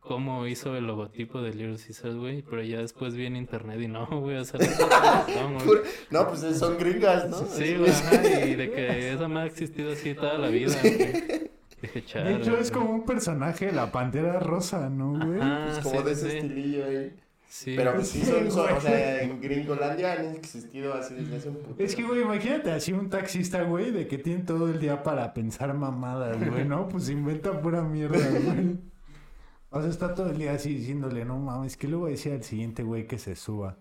cómo hizo el logotipo de Little Caesars, güey, pero ya después vi en internet y no, güey, o sea, no, güey. No, pues son gringas, ¿no? Sí, güey, ajá, y de que esa me ha existido así toda la vida, güey. Dije. De hecho, es güey". como un personaje de la pantera rosa, ¿no, güey? Pues como sí, de ese sí. estilillo ahí. Sí, Pero sí son, son- o sea, en Gringolandia han existido así desde hace un puto. Es que, güey, imagínate así un taxista, güey, de que tiene todo el día para pensar mamadas, güey, ¿no? Pues inventa pura mierda, güey. O sea, está todo el día así diciéndole, no mames, ¿qué le voy a decir al siguiente güey que se suba?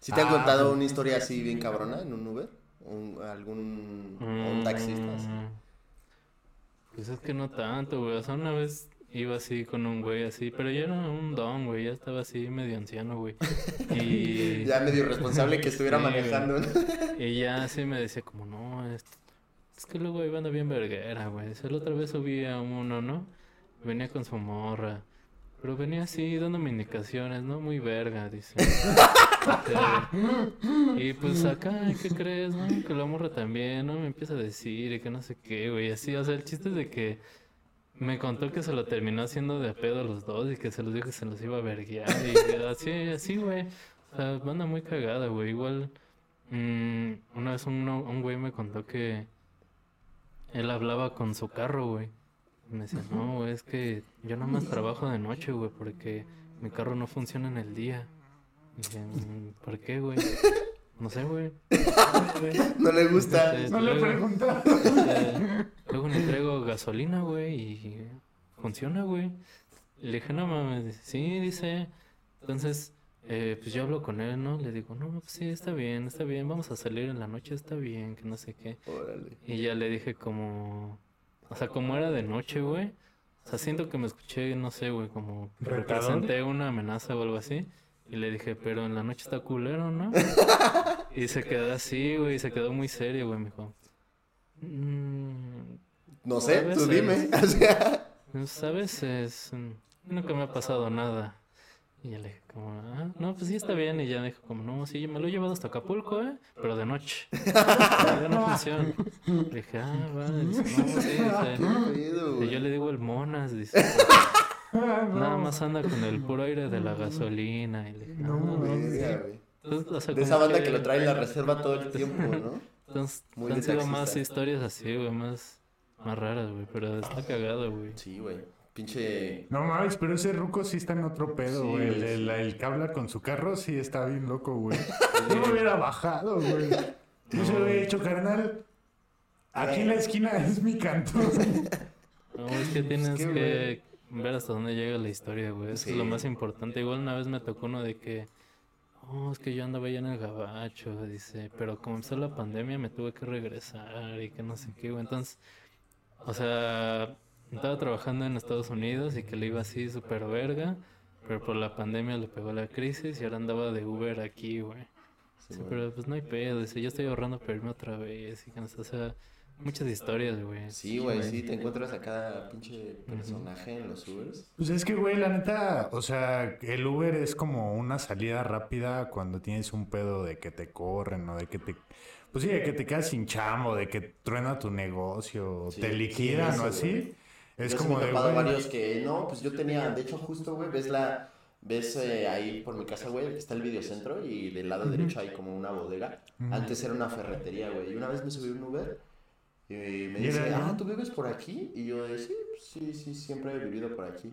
¿Sí te han Ah, contado una historia así bien cabrona en un Uber? Un, algún un taxista así? Mm, Pues es que no tanto, güey. O sea, una vez iba así con un güey así, pero ya era un don, güey. Ya estaba así medio anciano, güey. Y, Ya medio responsable que estuviera Sí, manejando. y ya así me decía como, no, es, es que luego iba anda bien verguera, güey. La otra vez subí a uno, ¿no? Venía con su morra. Pero venía así dándome indicaciones, ¿no? Muy verga, dice. Este, y pues acá, ¿qué crees, no? Que la morra también, ¿no? Me empieza a decir y que no sé qué, güey. Así, o sea, el chiste es de que me contó que se lo terminó haciendo de pedo a los dos y que se los dijo que se los iba a verguear. Y así, así, güey. O sea, banda muy cagada, güey. Igual, mm, una vez un, un güey me contó que él hablaba con su carro, güey. Me decía, no, güey, es que yo nada más trabajo de noche, güey, porque mi carro no funciona en el día. Y dije, "Mm, ¿por qué, güey? No sé, güey. No le gusta. No le eh, luego le traigo gasolina, güey, y funciona, güey. Le dije, no mames, sí, dice. Entonces, eh, pues yo hablo con él, ¿no? Le digo, no, pues sí, está bien, está bien, vamos a salir en la noche, está bien, que no sé qué. Órale. Y ya le dije como, o sea, como era de noche, güey. O sea, siento que me escuché, no sé, güey, como representé una amenaza o algo así. Y le dije, pero en la noche está culero, ¿no? Y se quedó así, güey, y se quedó muy serio, güey, me dijo. "Mm, No sé, tú dime. Pues a veces mm, nunca me ha pasado nada. Y ya le dije como, ah, no, pues sí está bien. Y ya dijo como, no, sí, yo me lo he llevado hasta Acapulco, ¿eh? Pero de noche. Ya no funciona. Le dije, ah, vale. Dice, no, sí, dice, qué pedo, y yo le digo el monas, dice, nada más anda con el puro aire de la gasolina. Y le No, "Ah, güey. Verga, güey. Entonces, o sea, De esa banda que lo trae en la reserva todo el tiempo, ¿no? Entonces, Muy han sido más historias así, güey, más, más raras, güey. Pero está cagado, güey. Sí, güey. Pinche. No mames, pero ese ruco sí está en otro pedo, Sí, güey. el, el- el que habla con su carro sí está bien loco, güey. Yo me hubiera bajado, güey. Yo se lo hubiera dicho, carnal. Aquí en la esquina es mi cantón. No, es que tienes que, que ver hasta dónde llega la historia, güey. Eso es lo más importante. Igual una vez me tocó uno de que, oh, es que yo andaba allá en el gabacho, dice, pero como empezó la pandemia me tuve que regresar y que no sé qué, güey. Entonces, o sea, estaba trabajando en Estados Unidos y que le iba así súper verga, pero por la pandemia le pegó la crisis y ahora andaba de Uber aquí, güey. Sí, pero pues no hay pedo, dice, yo estoy ahorrando para irme otra vez y que no sé, o sea, muchas historias, güey. Sí, güey, sí, te encuentras a cada pinche personaje en los Ubers. Pues es que, güey, la neta, o sea, el Uber es como una salida rápida cuando tienes un pedo de que te corren o de que te... Pues sí, de que te quedas sin chamo, de que truena tu negocio, Sí, te sí, liquidan eso, o así. Es Yo sí como me he de, varios que, no, pues yo tenía, de hecho, justo, güey, ves la, ves eh, ahí por mi casa, güey, está el videocentro y del lado derecho hay como una bodega. Antes era una ferretería, güey, y una vez me subí un Uber y me ¿Y dice, ah, ¿tú vives por aquí? Y yo, de, sí, pues, sí, sí, siempre he vivido por aquí.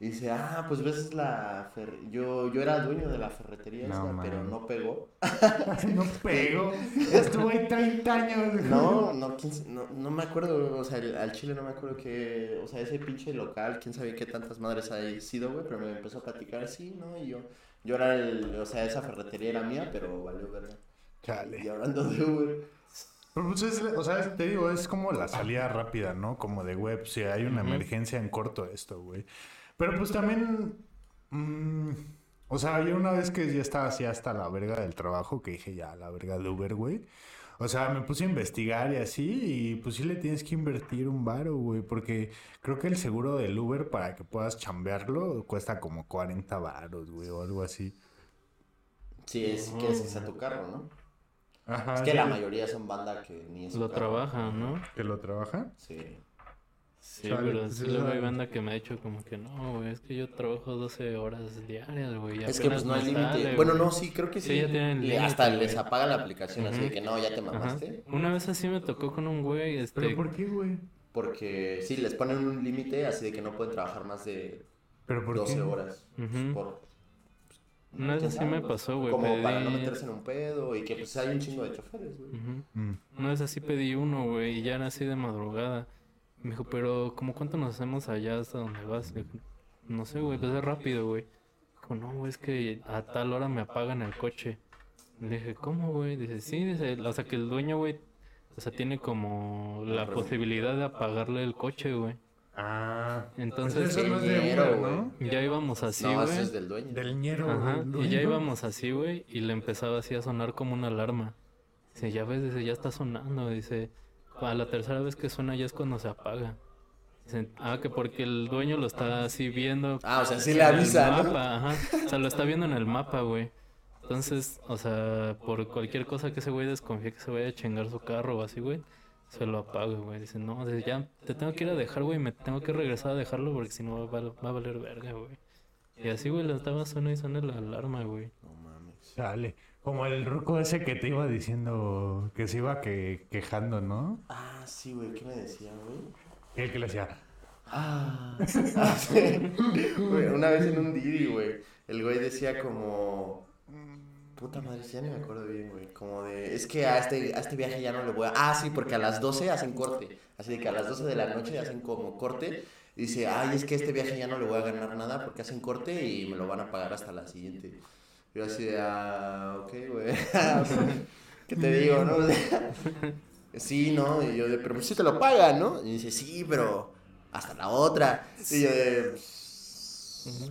Y dice, ah, pues ves la fer... yo, yo era dueño de la ferretería No, esa, pero no pegó. no pego. Estuvo ahí 30 años. güey. No, no, quién s- no, no me acuerdo, o sea, el- al chile no me acuerdo que, o sea, ese pinche local, quién sabe qué tantas madres ha sido, güey, pero me empezó a platicar así, ¿no? Y yo, yo era el, o sea, esa ferretería era mía, pero valió verga. Y Chale. hablando de Uber, Pero pues es, o sea, te digo, es como la salida rápida, ¿no? Como de web, si hay una emergencia en corto esto, güey. Pero pues también, mm, o sea, yo una vez que ya estaba así hasta la verga del trabajo, que dije ya, la verga de Uber, güey. O sea, me puse a investigar y así, y pues sí le tienes que invertir un varo, güey, porque creo que el seguro del Uber para que puedas chambearlo cuesta como 40 varos, güey, o algo así. sí, es, quieres que sea tu carro, ¿no? Ajá. Es que la mayoría son banda que ni es Lo trabajan, ¿no? ¿Que lo trabaja? Sí. Sí, Chale, pero sí luego hay banda que me ha dicho como que no, güey, es que yo trabajo 12 horas diarias, güey. Es que pues no hay límite. Bueno, güey". no, sí, creo que sí. Sí, ya tienen Le- hasta güey. les apaga la aplicación, así de que no, ya te Ajá. mamaste. Una vez así me tocó con un güey, este... ¿Pero por qué, güey? Porque sí, les ponen un límite, así de que no pueden trabajar más de ¿Pero por 12 qué? horas. Por, Vez ¿quién así me pasó, güey. Como para no pedí- meterse en un pedo y que pues hay un chingo de choferes, güey. Mm. Una vez así pedí uno, güey, y ya era así de madrugada. Me dijo, pero ¿cómo cuánto nos hacemos allá hasta donde vas? Le dije, no sé, güey, pues es rápido, güey. Dijo, no, güey, es que a tal hora me apagan el coche. Le dije, ¿cómo, güey? Dice, sí, dice, o sea que el dueño, güey, o sea, tiene como la posibilidad de apagarle el coche, güey. Ah. Entonces, eso no es de Ñero, Uber, güey. ¿no? ya íbamos así, no, güey. es del dueño. Del ñero. Ajá, y ya íbamos así, güey, y le empezaba así a sonar como una alarma. Dice, ya ves, dice, ya está sonando. Dice, a la tercera vez que suena ya es cuando se apaga. Dice, ah, que porque el dueño lo está así viendo. Ah, o sea, sí le el avisa, ¿no? mapa, ajá. O sea, lo está viendo en el mapa, güey. Entonces, o sea, por cualquier cosa que ese güey desconfíe que se vaya a chingar su carro o así, güey, se lo apaga, güey. Dice, no, dice, ya te tengo que ir a dejar, güey, me tengo que regresar a dejarlo porque si no va, a val- va a valer verga, güey. Y así, güey, le estaba sonando y sonando la alarma, güey. No mames. Chale. Como el ruco ese que te iba diciendo que se iba que, quejando, ¿no? Ah, sí, güey, ¿qué me decía, güey? El que le decía, Ah, ah, sí. Una vez en un Didi, güey, el güey decía como... Puta madre, ya no me acuerdo bien, güey. Como de... Es que a este, a este viaje ya no le voy a... Ah, sí, porque a las 12 hacen corte. Así de que a las 12 de la noche hacen como corte. Y dice, ay, es que este viaje ya no le voy a ganar nada porque hacen corte y me lo van a pagar hasta la siguiente. Yo así de, ah, ok, güey. ¿Qué te digo, no? Sí, ¿no? Y yo de, pero pues sí te lo pagan, ¿no? Y dice, sí, pero hasta la otra. Y yo de, pues,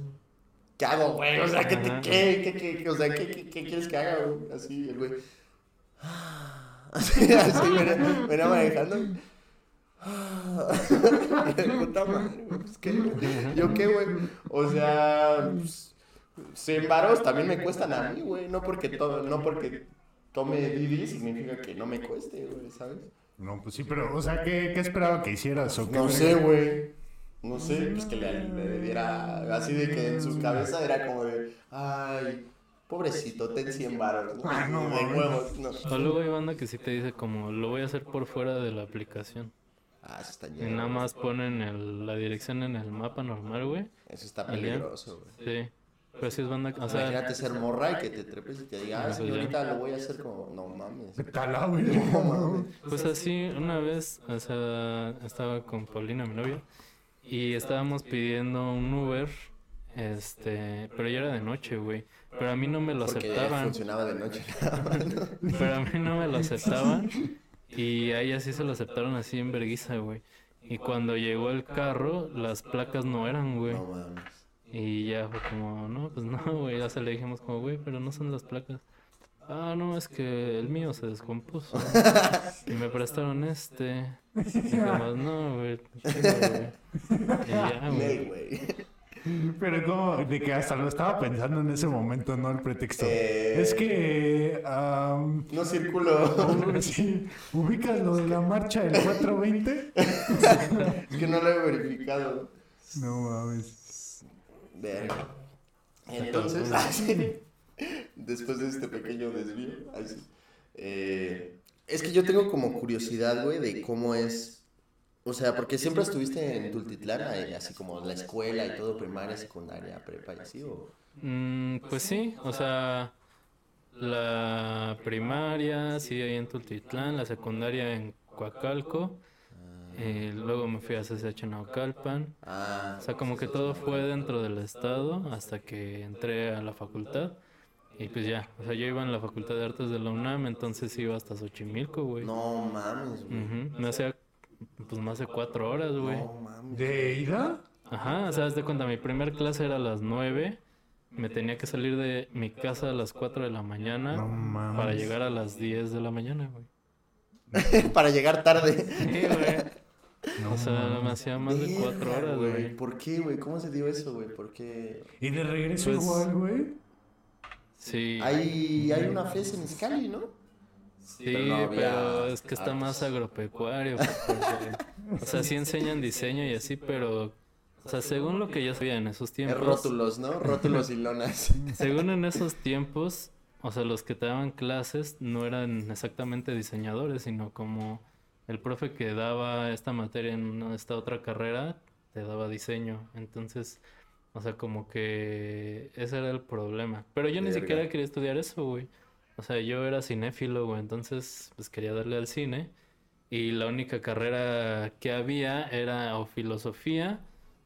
¿qué hago, güey? O sea, ¿qué, te- qué, qué, qué, qué- o sea, ¿qué, qué, qué quieres que haga, güey? Así, el güey. Así, así, venía, venía manejando. Puta madre, güey, pues, ¿qué? ¿Yo qué, güey? O sea, pues, 100 varos también me cuestan a mí, güey. No porque, to- no porque tome Didi significa que no me cueste, güey, ¿sabes? no, pues sí, pero, o sea, ¿qué, qué esperaba que hicieras? ¿O qué No sé, güey. No sé, pues que le, le diera así de que en su cabeza era como de, ay, pobrecito, ten 100 varos, ¿no? Ah, no, de huevos, no. O luego hay banda que sí te dice como, lo voy a hacer por fuera de la aplicación. Ah, eso está Y lleno. nada más ponen el- la dirección en el mapa normal, güey. Eso está ¿Y peligroso, güey. Sí. Pero sí es banda, o sea, Imagínate ser morra y que te trepes y te diga, ah, señorita, lo voy a hacer como, no mames. Cala, güey. No mames. Pues así, una vez, o sea, estaba con Paulina, mi novia, y estábamos pidiendo un Uber, este, pero ya era de noche, güey. Pero a mí no me lo Porque aceptaban, funcionaba de noche. pero a mí no me lo aceptaban, y a ella sí se lo aceptaron así en vergüenza, güey. Y cuando llegó el carro, las placas no eran, güey. No mames. Y ya fue como, no, pues no, güey. O sea, le dijimos como, güey, pero no son las placas. Ah, no, es que el mío se descompuso. y me prestaron este. Y jamás, no, güey. chinga, güey". Y ya, güey. Pero como de que hasta lo estaba pensando en ese momento, no el pretexto. Eh. Es que... am, No circulo. sí, ubicas lo de la marcha del 420. Es que no lo he verificado. No mames. Entonces. después de este pequeño desvío, ay, sí. Eh, es que yo tengo como curiosidad, güey, de cómo es. O sea, porque siempre estuviste en Tultitlán, así como la escuela y todo, primaria, secundaria, prepa y así, o. Mm, pues sí, o sea, la primaria, sí, ahí en Tultitlán, la secundaria en Coacalco, eh, luego me fui a CCH Naucalpan, Ah, o sea, como que todo fue dentro del estado hasta que entré a la facultad. Y pues ya, o sea, yo iba en la Facultad de Artes de la UNAM, entonces iba hasta Xochimilco, güey. no mames, güey. Ujú, Me hacía pues más de cuatro horas, güey. No mames. ¿De ida? Ajá, o sea, haz de cuenta, mi primer clase era a las nueve, me tenía que salir de mi casa a las 4 de la mañana No mames. para llegar a las 10 de la mañana, güey. Para llegar tarde. Sí, güey. No O sea, mames. me hacía más de 4 Verga, horas, güey. ¿Por qué, güey? ¿Cómo se dio eso, güey? ¿Por qué? ¿Y de regreso Pues- igual, güey? Sí. Hay, hay una FES en Iscali, ¿no? Sí, Pero no había pero es que está más agropecuario. porque- o sea, sí enseñan diseño y así, pero... O sea, según lo que yo sabía en esos Es tiempos... rótulos, ¿no? Rótulos y lonas. Según en esos tiempos, o sea, los que te daban clases no eran exactamente diseñadores, sino como el profe que daba esta materia en esta otra carrera, te daba diseño. Entonces, o sea, como que ese era el problema. Pero yo ni Verga. siquiera quería estudiar eso, güey. O sea, yo era cinéfilo, güey, entonces pues quería darle al cine. Y la única carrera que había era o filosofía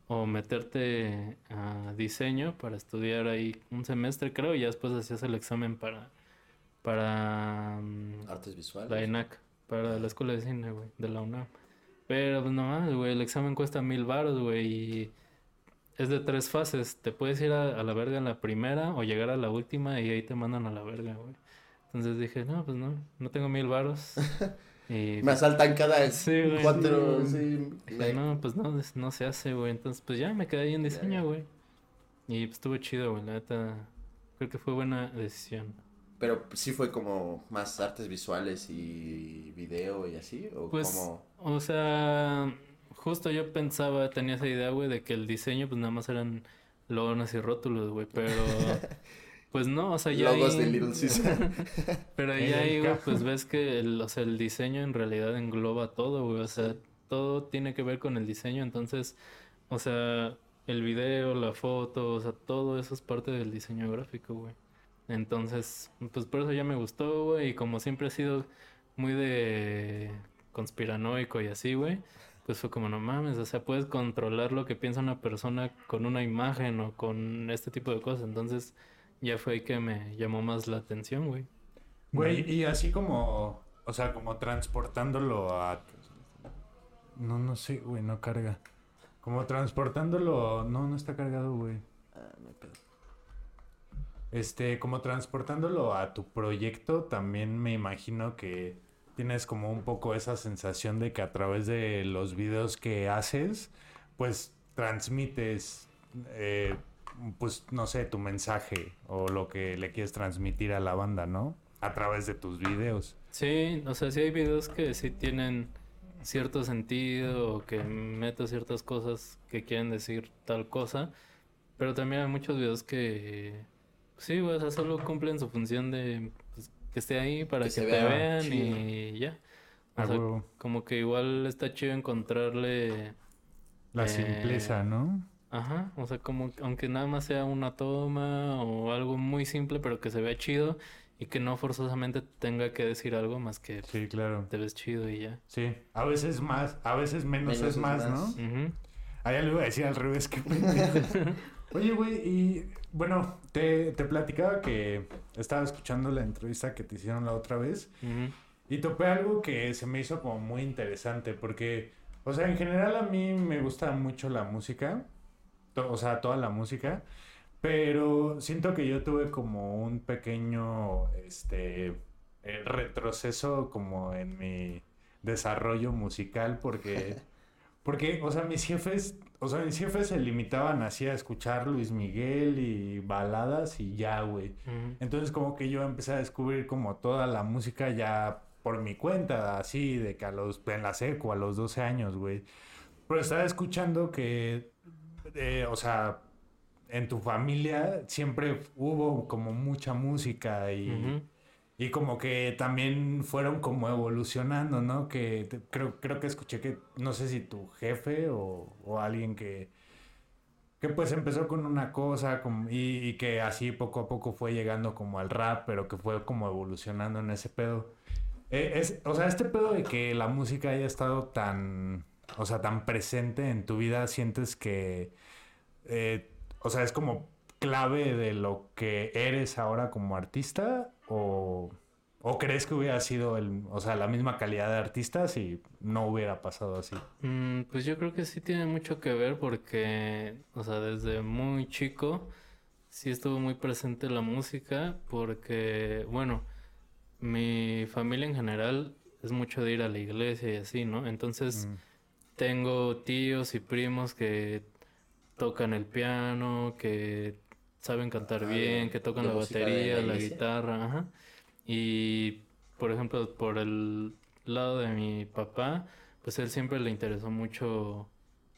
o meterte a diseño para estudiar ahí un semestre, creo, y ya después hacías el examen para, para mm, Artes visuales. la ENAC, para la escuela de cine, güey, de la UNAM. Pero pues no mames, güey, el examen cuesta mil baros, güey, y es de tres fases. Te puedes ir a, a la verga en la primera o llegar a la última y ahí te mandan a la verga, güey. Entonces dije, no, pues no, no tengo mil baros. Y Me asaltan cada Sí, güey. cuatro, sí. Dije, no, pues no, no se hace, güey. Entonces, pues ya me quedé ahí en diseño, güey. Y pues estuvo chido, güey. La neta, creo que fue buena decisión. Pero sí fue como más artes visuales y video y así, o Pues, como... o sea, justo yo pensaba, tenía esa idea, güey, de que el diseño, pues nada más eran lonas y rótulos, güey. Pero, pues no, o sea, ya Logos ahí- de Little Caesar. Pero ya ahí, güey, pues ves que el, o sea, el diseño en realidad engloba todo, güey. O sea, todo tiene que ver con el diseño. Entonces, o sea, el video, la foto, o sea, todo eso es parte del diseño gráfico, güey. Entonces, pues por eso ya me gustó, güey. Y como siempre he sido muy de conspiranoico y así, güey. Pues fue como, no mames, o sea, puedes controlar lo que piensa una persona con una imagen o con este tipo de cosas. Entonces, ya fue ahí que me llamó más la atención, güey. Güey, y así como, o sea, como transportándolo a... No, no sé, güey, no carga. Como transportándolo... No, no está cargado, güey. Ah, no pedo. Este, como transportándolo a tu proyecto, también me imagino que tienes como un poco esa sensación de que a través de los videos que haces, pues transmites, eh, pues no sé, tu mensaje o lo que le quieres transmitir a la banda, ¿no? A través de tus videos. Sí, o sea, sí hay videos que sí tienen cierto sentido o que meto ciertas cosas que quieren decir tal cosa, pero también hay muchos videos que sí, o sea, solo cumplen su función de que esté ahí para Que que, te vea vean chido. y ya. O sea, como que igual está chido encontrarle La Eh, simpleza, ¿no? Ajá, o sea, como aunque nada más sea una toma o algo muy simple, pero que se vea chido y que no forzosamente tenga que decir algo más que Sí, claro. te ves chido y ya. Sí, a veces más, a veces menos, Menos es es más, más. ¿no? Ah, ya le iba a decir al revés, que Oye, güey, y bueno, te, te platicaba que estaba escuchando la entrevista que te hicieron la otra vez y topé algo que se me hizo como muy interesante porque, o sea, en general a mí me gusta mucho la música, o sea, toda la música, Pero siento que yo tuve como un pequeño este eh, retroceso como en mi desarrollo musical porque porque o sea, mis jefes, o sea, mis jefes se limitaban así a escuchar Luis Miguel y baladas y ya, güey. Entonces como que yo empecé a descubrir como toda la música ya por mi cuenta, así de que a los, en la seco, a los 12 años, güey. Pero estaba escuchando que, eh, o sea, en tu familia siempre hubo como mucha música y. y como que también fueron como evolucionando, ¿no? Que creo, creo que escuché que, no sé si tu jefe o, o alguien que, que pues empezó con una cosa como- y, y que así poco a poco fue llegando como al rap, pero que fue como evolucionando en ese pedo. Eh, es, o sea, este pedo de que la música haya estado tan, o sea, tan presente en tu vida, sientes que, eh, o sea, es como clave de lo que eres ahora como artista o, o crees que hubiera sido el, o sea, la misma calidad de artista si no hubiera pasado así. Mm, pues yo creo que sí tiene mucho que ver porque, o sea, desde muy chico sí estuvo muy presente la música porque, bueno, mi familia en general es mucho de ir a la iglesia y así, ¿no? Entonces Mm. tengo tíos y primos que tocan el piano, que saben cantar Ah, bien, que tocan la batería, la guitarra, ajá. Y por ejemplo, por el lado de mi papá, pues él siempre le interesó mucho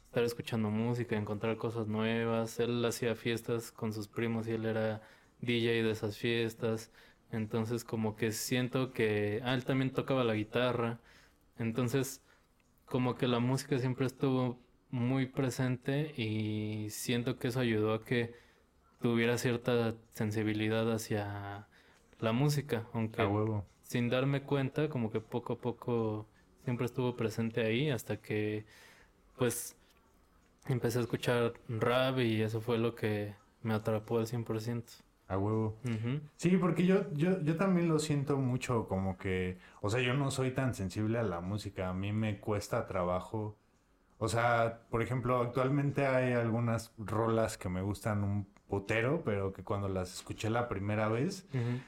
estar escuchando música, encontrar cosas nuevas. Él hacía fiestas con sus primos y él era DJ de esas fiestas. Entonces como que siento que... Ah, él también tocaba la guitarra. Entonces como que la música siempre estuvo muy presente y siento que eso ayudó a que tuviera cierta sensibilidad hacia la música, aunque huevo. sin darme cuenta, como que poco a poco siempre estuvo presente ahí hasta que pues empecé a escuchar rap y eso fue lo que me atrapó al 100%. A huevo. Sí, porque yo, yo, yo también lo siento mucho como que, o sea, yo no soy tan sensible a la música, a mí me cuesta trabajo. O sea, por ejemplo, actualmente hay algunas rolas que me gustan un putero, pero que cuando las escuché la primera vez,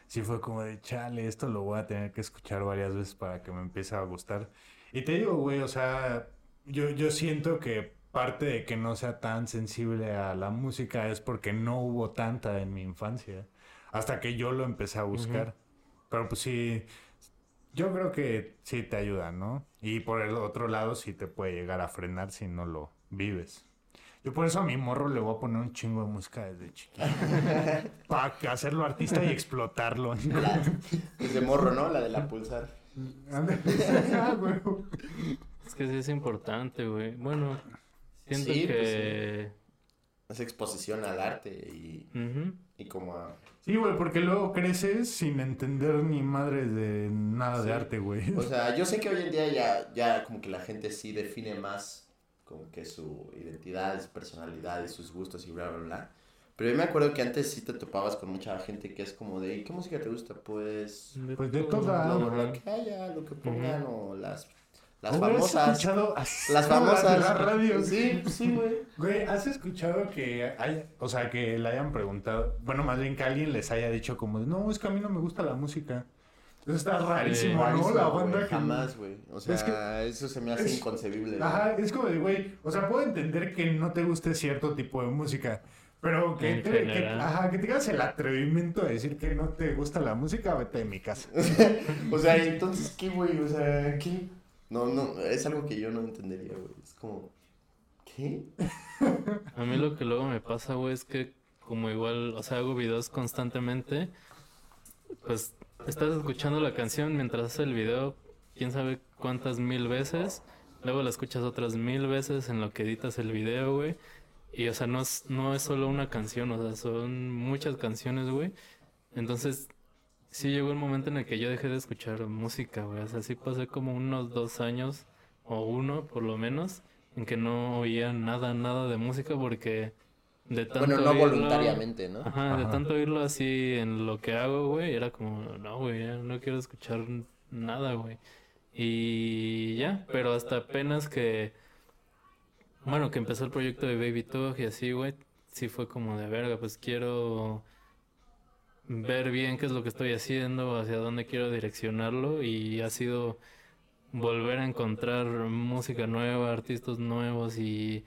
sí fue como de, chale, esto lo voy a tener que escuchar varias veces para que me empiece a gustar. Y te digo, güey, o sea, yo, yo siento que parte de que no sea tan sensible a la música es porque no hubo tanta en mi infancia, hasta que yo lo empecé a buscar. Pero pues sí, yo creo que sí te ayuda, ¿no? Y por el otro lado sí te puede llegar a frenar si no lo vives. Yo por eso a mi morro le voy a poner un chingo de música desde chiquito. Para hacerlo artista y explotarlo. La, desde morro, ¿no? La de la pulsar. Ah. Es que sí es importante, güey. Bueno, siento Sí, pues que... Es exposición al arte y, y como a... Sí, güey, porque luego creces sin entender ni madre de nada de arte, güey. O sea, yo sé que hoy en día ya, ya como que la gente sí define más como que su identidad, su personalidad y sus gustos y bla, bla, bla. Pero yo me acuerdo que antes sí te topabas con mucha gente que es como de, "¿Y ¿qué música te gusta? Pues Pues de todo. toda. lo, que haya, lo que pongan o las, las ¿Hubieras famosas. escuchado Las famosas. de la radio? Sí, sí, güey. Güey, ¿has escuchado que hay, o sea, que le hayan preguntado, bueno, más bien que alguien les haya dicho como, de, no, es que a mí no me gusta la música? Eso está rarísimo, ¿no? Rarísimo, La banda que... Jamás, güey. O sea, Es que- eso se me hace es- inconcebible. güey. Ajá, es como de, güey, o sea, puedo entender que no te guste cierto tipo de música, pero que, te, ajá, que tengas el atrevimiento de decir que no te gusta la música, vete de mi casa. O sea, entonces, ¿qué, güey? O sea, ¿qué? No, no, es algo que yo no entendería, güey. Es como, ¿qué? A mí lo que luego me pasa, güey, es que como igual, o sea, hago videos constantemente, pues estás escuchando la canción mientras haces el video, quién sabe cuántas mil veces, luego la escuchas otras mil veces en lo que editas el video, güey. Y, o sea, no es, no es solo una canción, o sea, son muchas canciones, güey. Entonces, sí llegó el momento en el que yo dejé de escuchar música, güey. O sea, sí pasé como unos dos años, o uno por lo menos, en que no oía nada, nada de música porque de tanto Bueno, no oírlo- voluntariamente, ¿no? Ajá, de tanto oírlo así en lo que hago, güey, era como, no, güey, no quiero escuchar nada, güey. Y ya, pero hasta apenas que, bueno, que empezó el proyecto de Baby Talk y así, güey, sí fue como de verga, pues quiero ver bien qué es lo que estoy haciendo, hacia dónde quiero direccionarlo y ha sido volver a encontrar música nueva, artistas nuevos y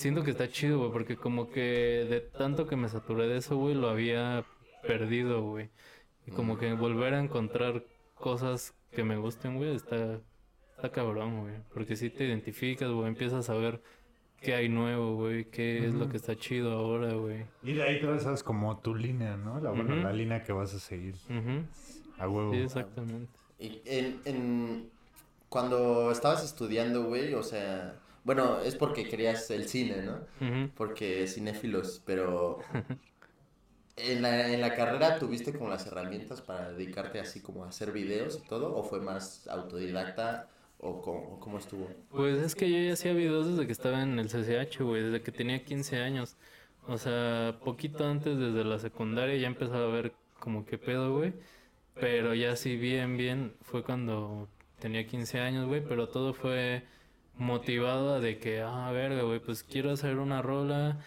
siento que está chido, güey, porque como que de tanto que me saturé de eso, güey, lo había perdido, güey. Y como que volver a encontrar cosas que me gusten, güey, está, está cabrón, güey. Porque si te identificas, güey, empiezas a ver qué hay nuevo, güey, qué es lo que está chido ahora, güey. Y de ahí trazas como tu línea, ¿no? La, bueno, la línea que vas a seguir. Ujú. A huevo. Sí, exactamente. Y en, en- cuando estabas estudiando, güey, o sea, bueno, es porque querías el cine, ¿no? Porque cinéfilos, pero en la, en la carrera tuviste como las herramientas para dedicarte así como a hacer videos y todo, o fue más autodidacta, o cómo, cómo estuvo. Pues es que yo ya hacía videos desde que estaba en el CCH, güey, desde que tenía 15 años. O sea, poquito antes, desde la secundaria, ya empezaba a ver como qué pedo, güey. Pero ya sí, bien, bien, fue cuando tenía 15 años, güey, pero todo fue motivado a de que, ah, verga, güey, pues quiero hacer una rola,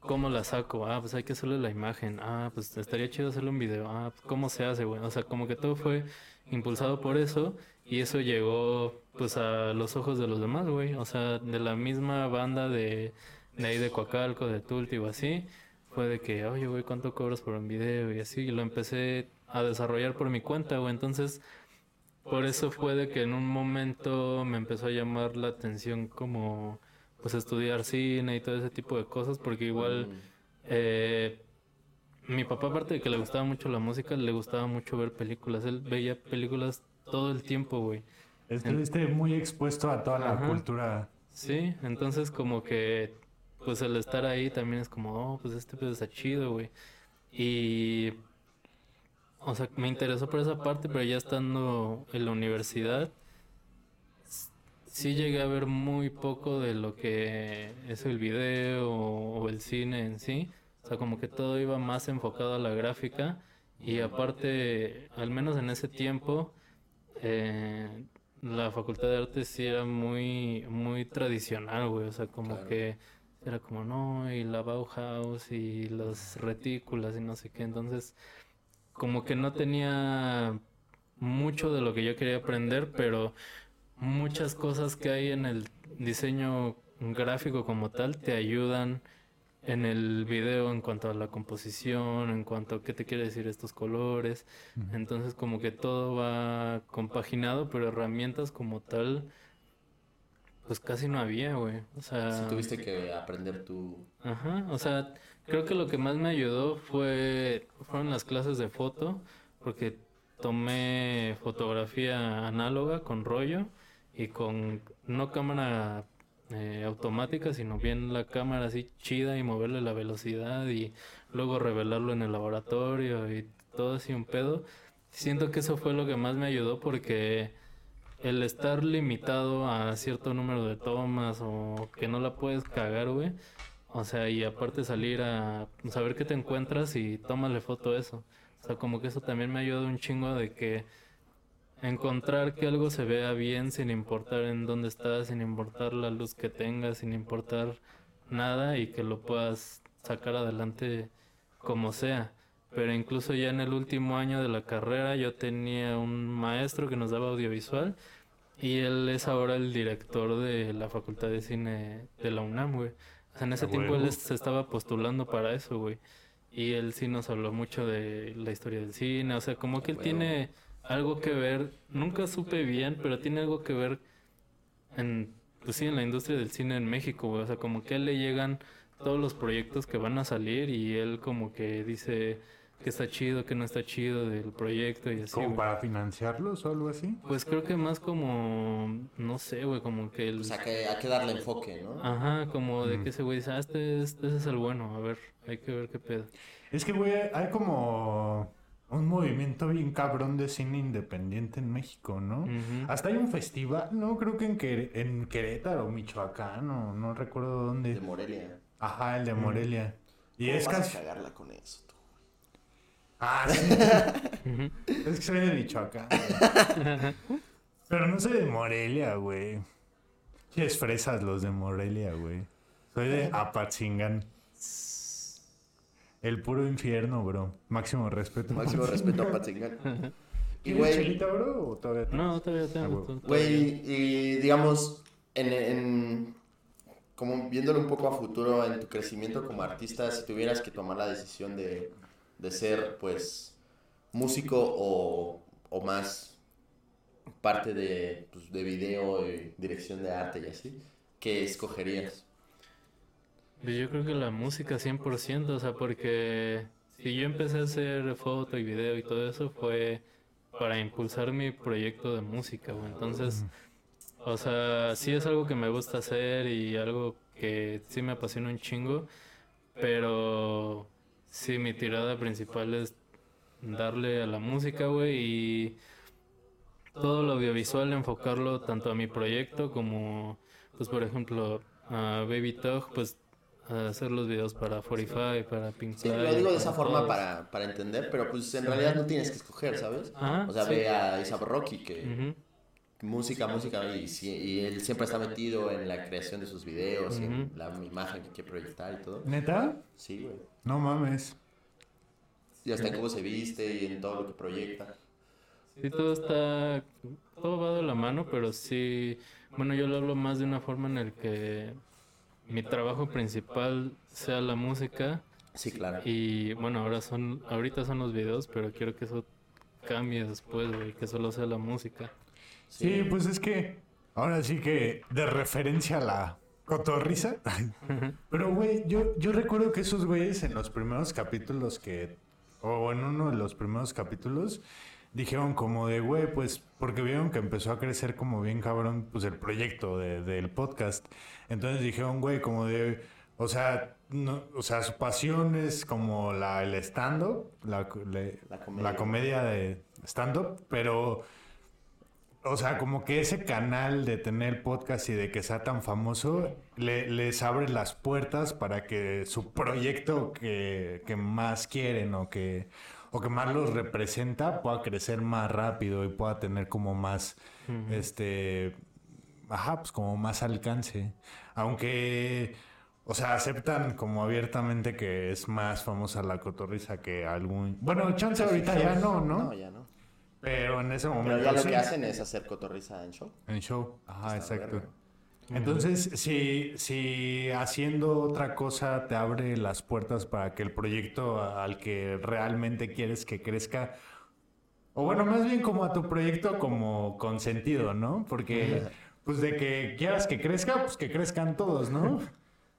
¿cómo la saco? Ah, pues hay que hacerle la imagen, ah, pues estaría chido hacerle un video, ah, pues cómo se hace, güey. O sea, como que todo fue impulsado por eso y eso llegó, pues, a los ojos de los demás, güey. O sea, de la misma banda de, de ahí de Coacalco, de Tulti o así, fue de que, oye, güey, ¿cuánto cobras por un video? Y así, y lo empecé a desarrollar por mi cuenta, güey. Entonces, por eso fue de que en un momento me empezó a llamar la atención como, pues, estudiar cine y todo ese tipo de cosas, porque igual... Eh, mi papá, aparte de que le gustaba mucho la música, le gustaba mucho ver películas. Él veía películas todo el tiempo, güey. Estuviste muy expuesto a toda la Ajá. cultura. Sí, entonces como que, pues el estar ahí también es como, oh, pues este pedo está chido, güey. Y, o sea, me interesó por esa parte, pero ya estando en la universidad, sí llegué a ver muy poco de lo que es el video o el cine en sí. O sea, como que todo iba más enfocado a la gráfica. Y aparte, al menos en ese tiempo, eh, la facultad de arte sí era muy, muy tradicional, güey. O sea, como Claro. que era como, no, y la Bauhaus y las retículas y no sé qué. Entonces, como que no tenía mucho de lo que yo quería aprender, pero muchas cosas que hay en el diseño gráfico como tal te ayudan en el video en cuanto a la composición, en cuanto a qué te quiere decir estos colores. Entonces como que todo va compaginado, pero herramientas como tal, pues casi no había, güey. O sea, Si tuviste que aprender tu... Ajá, o sea, creo que lo que más me ayudó fue fueron las clases de foto, porque tomé fotografía análoga con rollo y con no cámara eh, automática, sino bien la cámara así chida y moverle la velocidad y luego revelarlo en el laboratorio y todo así un pedo. Siento que eso fue lo que más me ayudó porque el estar limitado a cierto número de tomas o que no la puedes cagar, güey. O sea, y aparte salir a saber qué te encuentras y tómale foto a eso. O sea, como que eso también me ayuda un chingo de que encontrar que algo se vea bien sin importar en dónde estás, sin importar la luz que tengas, sin importar nada y que lo puedas sacar adelante como sea. Pero incluso ya en el último año de la carrera yo tenía un maestro que nos daba audiovisual y él es ahora el director de la Facultad de Cine de la UNAM, güey. En ese A tiempo él se estaba postulando para eso, güey. Y él sí nos habló mucho de la historia del cine, o sea, como que él tiene algo que ver, nunca supe bien, pero tiene algo que ver en, pues sí, en la industria del cine en México, güey. O sea, como que a él le llegan todos los proyectos que van a salir y él como que dice que está chido, que no está chido del proyecto y así, ¿Como para financiarlos o algo así? Pues creo que más como, no sé, güey, como que el... O sea, que hay que darle enfoque, ¿no? Ajá, como de Mm. que ese güey dice, ah, este es, este es el bueno, a ver, hay que ver qué pedo. Es que, güey, hay como un movimiento bien cabrón de cine independiente en México, ¿no? Hasta hay un festival, ¿no? Creo que en, Quere- en Querétaro, Michoacán, o no recuerdo De dónde. Morelia. Ajá, el de Morelia. Y ¿Cómo es vas a casi... cagarla con eso? Ah, sí. Es que soy de Michoacán. güey. Pero no soy de Morelia, güey. Sí, es fresas los de Morelia, güey. Soy de Apatzingán. El puro infierno, bro. Máximo respeto. Máximo respeto a Patzingán. Y, ¿Quieres güey, chelita, bro? ¿O todavía No, todavía Ah, tengo. to- güey, y digamos, en, en- como viéndolo un poco a futuro en tu crecimiento como artista, si tuvieras que tomar la decisión de, de ser, pues, músico o, o más parte de, pues, de video y dirección de arte y así, ¿qué escogerías? Pues yo creo que la música 100%, o sea, porque si yo empecé a hacer foto y video y todo eso fue para impulsar mi proyecto de música. Entonces, o sea, sí es algo que me gusta hacer y algo que sí me apasiona un chingo, pero sí mi tirada principal es darle a la música, güey, y todo lo audiovisual enfocarlo tanto a mi proyecto como, pues por ejemplo, a Baby Talk, pues a hacer los videos para 45, para Pink Sí, lo digo de esa forma para, para entender, pero pues en realidad no tienes que escoger, ¿sabes? Ajá, O sea, sí. ve a Isaac Rocky, que. Música, música, y, él siempre está metido en la creación de sus videos, en Ujú. la imagen que quiere proyectar y todo. ¿Neta? Sí, güey. No mames. Y hasta en cómo se viste y en todo lo que proyecta. Sí, todo está, todo va de la mano, pero sí, bueno, yo lo hablo más de una forma en el que mi trabajo principal sea la música Sí, claro. y bueno, ahora son, ahorita son los videos, pero quiero que eso cambie después, güey, que solo sea la música. Sí, pues es que ahora sí que de referencia a la cotorriza. Pero, güey, yo, yo recuerdo que esos güeyes en los primeros capítulos que, o en uno de los primeros capítulos, dijeron como de, güey, pues porque vieron que empezó a crecer como bien cabrón, pues el proyecto de- del podcast. Entonces dijeron, güey, como de, o sea, no, o sea, su pasión es como la, el stand-up, la, comedia. la comedia de stand-up, pero... O sea, como que ese canal de tener podcast y de que sea tan famoso le- les abre las puertas para que su proyecto que, que más quieren o que, o que más los representa pueda crecer más rápido y pueda tener como más, este, ajá, pues como más alcance. Aunque, o sea, aceptan como abiertamente que es más famosa la cotorriza que algún... Bueno, chance ahorita ya no, ¿no? No, ya no. Pero en ese momento Pero ya lo que hacen es hacer cotorriza en show. En show. Ajá, Está exacto. verga. Entonces, si, si haciendo otra cosa te abre las puertas para que el proyecto al que realmente quieres que crezca, o bueno, más bien como a tu proyecto como con sentido, ¿no? Porque, pues de que quieras que crezca, pues que crezcan todos, ¿no?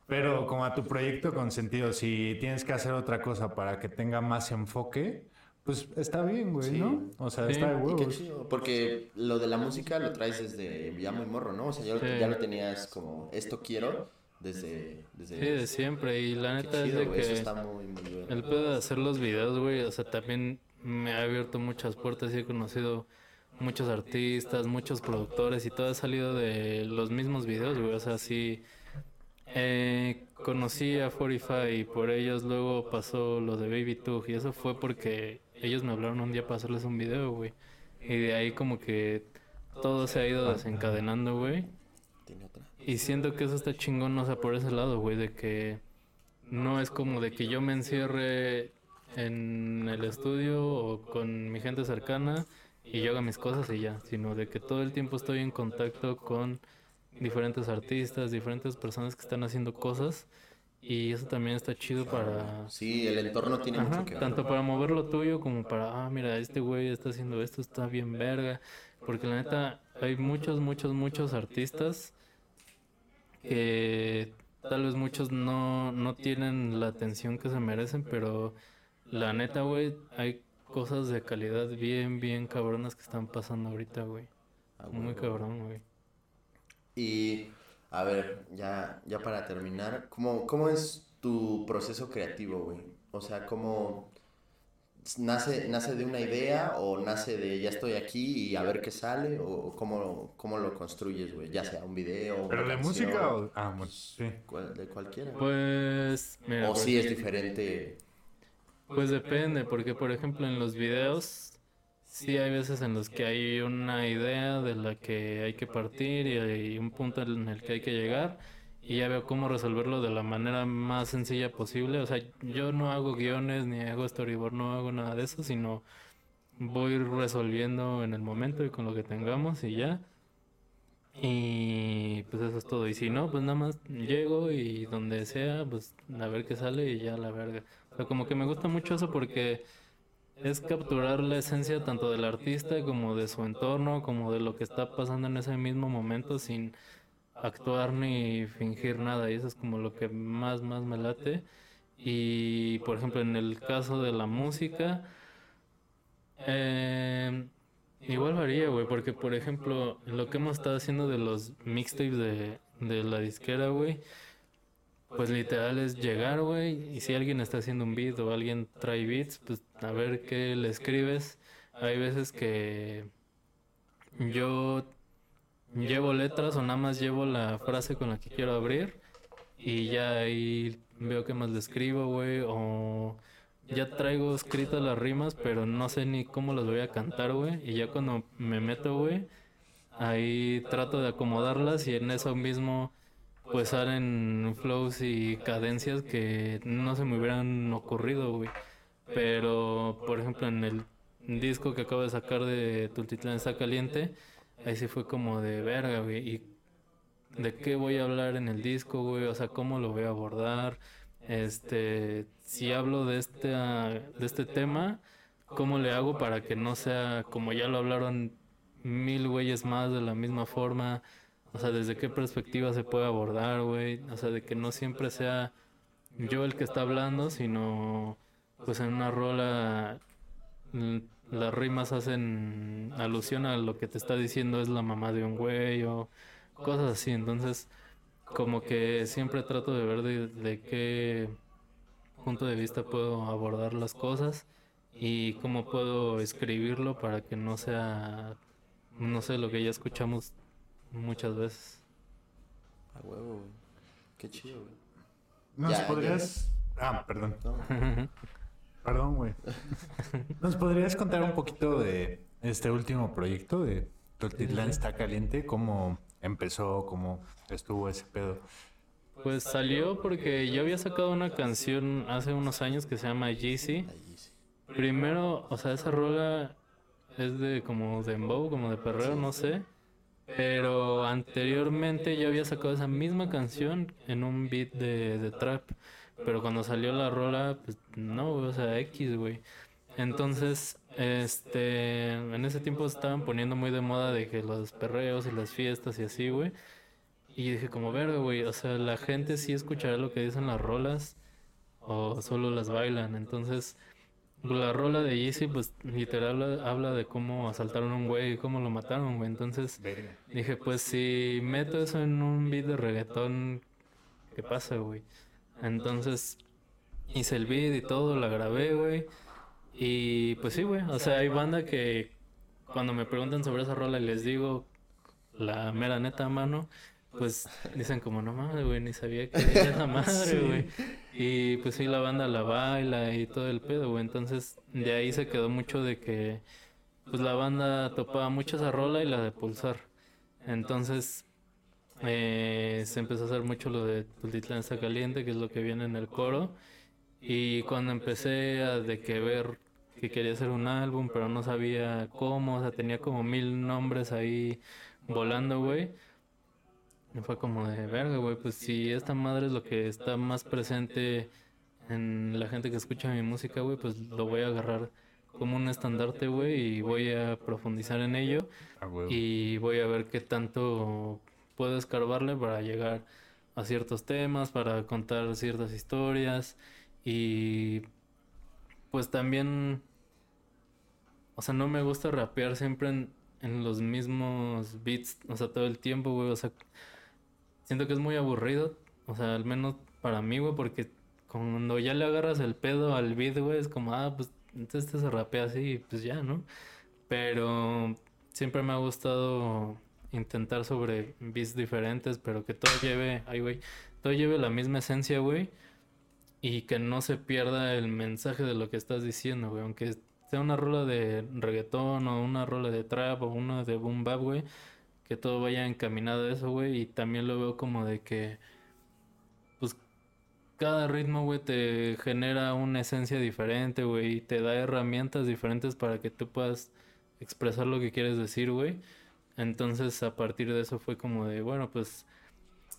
Pero como a tu proyecto con sentido, si tienes que hacer otra cosa para que tenga más enfoque, pues está bien, güey, Sí. ¿no? O sea, Sí. está de Y qué huevos. chido, porque lo de la música lo traes desde ya muy morro, ¿no? O sea, ya lo, Sí. ya lo tenías como, esto quiero, desde... desde Sí, de siempre, y la neta es de güey, eso que... está muy, muy bien. El pedo de hacer los videos, güey, o sea, también me ha abierto muchas puertas y he conocido muchos artistas, muchos productores y todo ha salido de los mismos videos, güey, o sea, sí. eh, conocí a 45 y por ellos luego pasó lo de Baby Tug y eso fue porque ellos me hablaron un día para hacerles un video, güey. Y de ahí como que todo se ha ido desencadenando, güey. Tiene otra. Y siento que eso está chingón, o sea, por ese lado, güey, de que no es como de que yo me encierre en el estudio o con mi gente cercana y yo haga mis cosas y ya, sino de que todo el tiempo estoy en contacto con diferentes artistas, diferentes personas que están haciendo cosas y eso también está chido para... Sí, el entorno tiene Ajá, mucho que ver. tanto para mover lo tuyo como para, ah, mira, este güey está haciendo esto, está bien verga. Porque la neta, hay muchos, muchos, muchos artistas que tal vez muchos no, no tienen la atención que se merecen, pero la neta, güey, hay cosas de calidad bien, bien cabronas que están pasando ahorita, güey. Ah, Muy cabrón, güey. Y, a ver, ya, ya para terminar, ¿cómo, ¿cómo es tu proceso creativo, güey? O sea, ¿cómo nace, nace de una idea o nace de ya estoy aquí y a ver qué sale? ¿O cómo, cómo lo construyes, güey? Ya sea un video, ¿Pero una de canción, música o...? Ah, bueno, sí. cual- de cualquiera. Pues, mira, o por sí es diferente. Pues depende, porque por ejemplo en los videos sí hay veces en los que hay una idea de la que hay que partir y hay un punto en el que hay que llegar y ya veo cómo resolverlo de la manera más sencilla posible. O sea, yo no hago guiones ni hago storyboard, no hago nada de eso, sino voy resolviendo en el momento y con lo que tengamos y ya. Y pues eso es todo. Y si no, pues nada más llego y donde sea, pues a ver qué sale y ya la verga. O sea, como que me gusta mucho eso porque es capturar la esencia tanto del artista como de su entorno, como de lo que está pasando en ese mismo momento sin actuar ni fingir nada. Y eso es como lo que más, más me late. Y por ejemplo, en el caso de la música, eh, igual varía, güey, porque por ejemplo, lo que hemos estado haciendo de los mixtapes de, de la disquera, güey, pues literal es llegar, güey, y si alguien está haciendo un beat o alguien trae beats, pues a ver qué le escribes. Hay veces que yo llevo letras o nada más llevo la frase con la que quiero abrir y ya ahí veo qué más le escribo, güey, o ya traigo escritas las rimas, pero no sé ni cómo las voy a cantar, güey, y ya cuando me meto, güey, ahí trato de acomodarlas y en eso mismo pues salen flows y cadencias que no se me hubieran ocurrido, güey. Pero, por ejemplo, en el disco que acabo de sacar de Tultitlán está caliente, ahí sí fue como de verga, güey. ¿Y de qué voy a hablar en el disco, güey? O sea, cómo lo voy a abordar. Este, si hablo de este, de este tema, ¿cómo le hago para que no sea como ya lo hablaron mil güeyes más de la misma forma? O sea, desde qué perspectiva se puede abordar, güey. O sea, de que no siempre sea yo el que está hablando, sino pues en una rola las rimas hacen alusión a lo que te está diciendo es la mamá de un güey o cosas así. Entonces, como que siempre trato de ver de, qué punto de vista puedo abordar las cosas y cómo puedo escribirlo para que no sea, no sé, lo que ya escuchamos muchas veces. A huevo, güey. Qué chido, güey. ¿Nos Ya, podrías... Ah, perdón. No, Perdón, güey. ¿Nos podrías contar un poquito de este último proyecto de Toltitlán está caliente? ¿Cómo empezó? ¿Cómo estuvo ese pedo? Pues salió porque yo había sacado una canción hace unos años que se llama Yeezy. Primero, o sea, esa rola es de como de dembow, como de perreo, no sé. Pero anteriormente yo había sacado esa misma canción en un beat de, de trap. Pero cuando salió la rola, pues no, o sea, X, güey. Entonces, este, en ese tiempo estaban poniendo muy de moda de que los perreos y las fiestas y así, güey. Y dije como, verga, güey, o sea, la gente sí escuchará lo que dicen las rolas o solo las bailan. Entonces, la rola de Yeezy, pues literal habla, de cómo asaltaron a un güey y cómo lo mataron, güey. Entonces dije, pues si meto eso en un beat de reggaetón, ¿qué pasa, güey? Entonces hice el beat y todo, la grabé, güey. Y pues sí, güey. O sea, hay banda que cuando me preguntan sobre esa rola y les digo la mera neta mano, pues dicen como, no mames, güey, ni sabía que era esa madre, güey. Y pues sí, la banda la baila y todo el pedo, güey. Entonces, de ahí se quedó mucho de que, pues la banda topaba mucho esa rola y la de Pulsar. Entonces, eh, se empezó a hacer mucho lo de Tultitlán está caliente, que es lo que viene en el coro. Y cuando empecé a de que ver que quería hacer un álbum, pero no sabía cómo, o sea, tenía como mil nombres ahí volando, güey. Y fue como de verga, güey, pues si esta madre es lo que está más presente en la gente que escucha mi música, güey, pues lo voy a agarrar como un estandarte, güey, y voy a profundizar en ello Ah, y voy a ver qué tanto puedo escarbarle para llegar a ciertos temas, para contar ciertas historias y pues también, o sea, no me gusta rapear siempre en, en los mismos beats, o sea, todo el tiempo, güey, o sea, siento que es muy aburrido, o sea, al menos para mí, güey, porque cuando ya le agarras el pedo al beat, güey, es como, ah, pues entonces este se rapea así y pues ya, ¿no? Pero siempre me ha gustado intentar sobre beats diferentes, pero que todo lleve, ay, güey, todo lleve la misma esencia, güey, y que no se pierda el mensaje de lo que estás diciendo, güey, aunque sea una rola de reggaetón o una rola de trap o una de boom bap, güey, que todo vaya encaminado a eso, güey, y también lo veo como de que cada ritmo, güey, te genera una esencia diferente, güey, y te da herramientas diferentes para que tú puedas expresar lo que quieres decir, güey. Entonces, a partir de eso fue como de, bueno, pues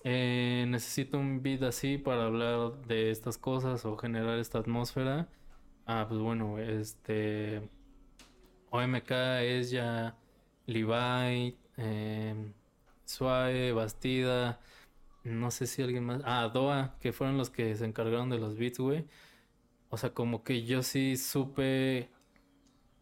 eh, necesito un beat así para hablar de estas cosas o generar esta atmósfera. Ah, pues bueno, este OMK es ya Levi, eh, Suave, Bastida, no sé si alguien más. Ah, Doa, que fueron los que se encargaron de los beats, güey. O sea, como que yo sí supe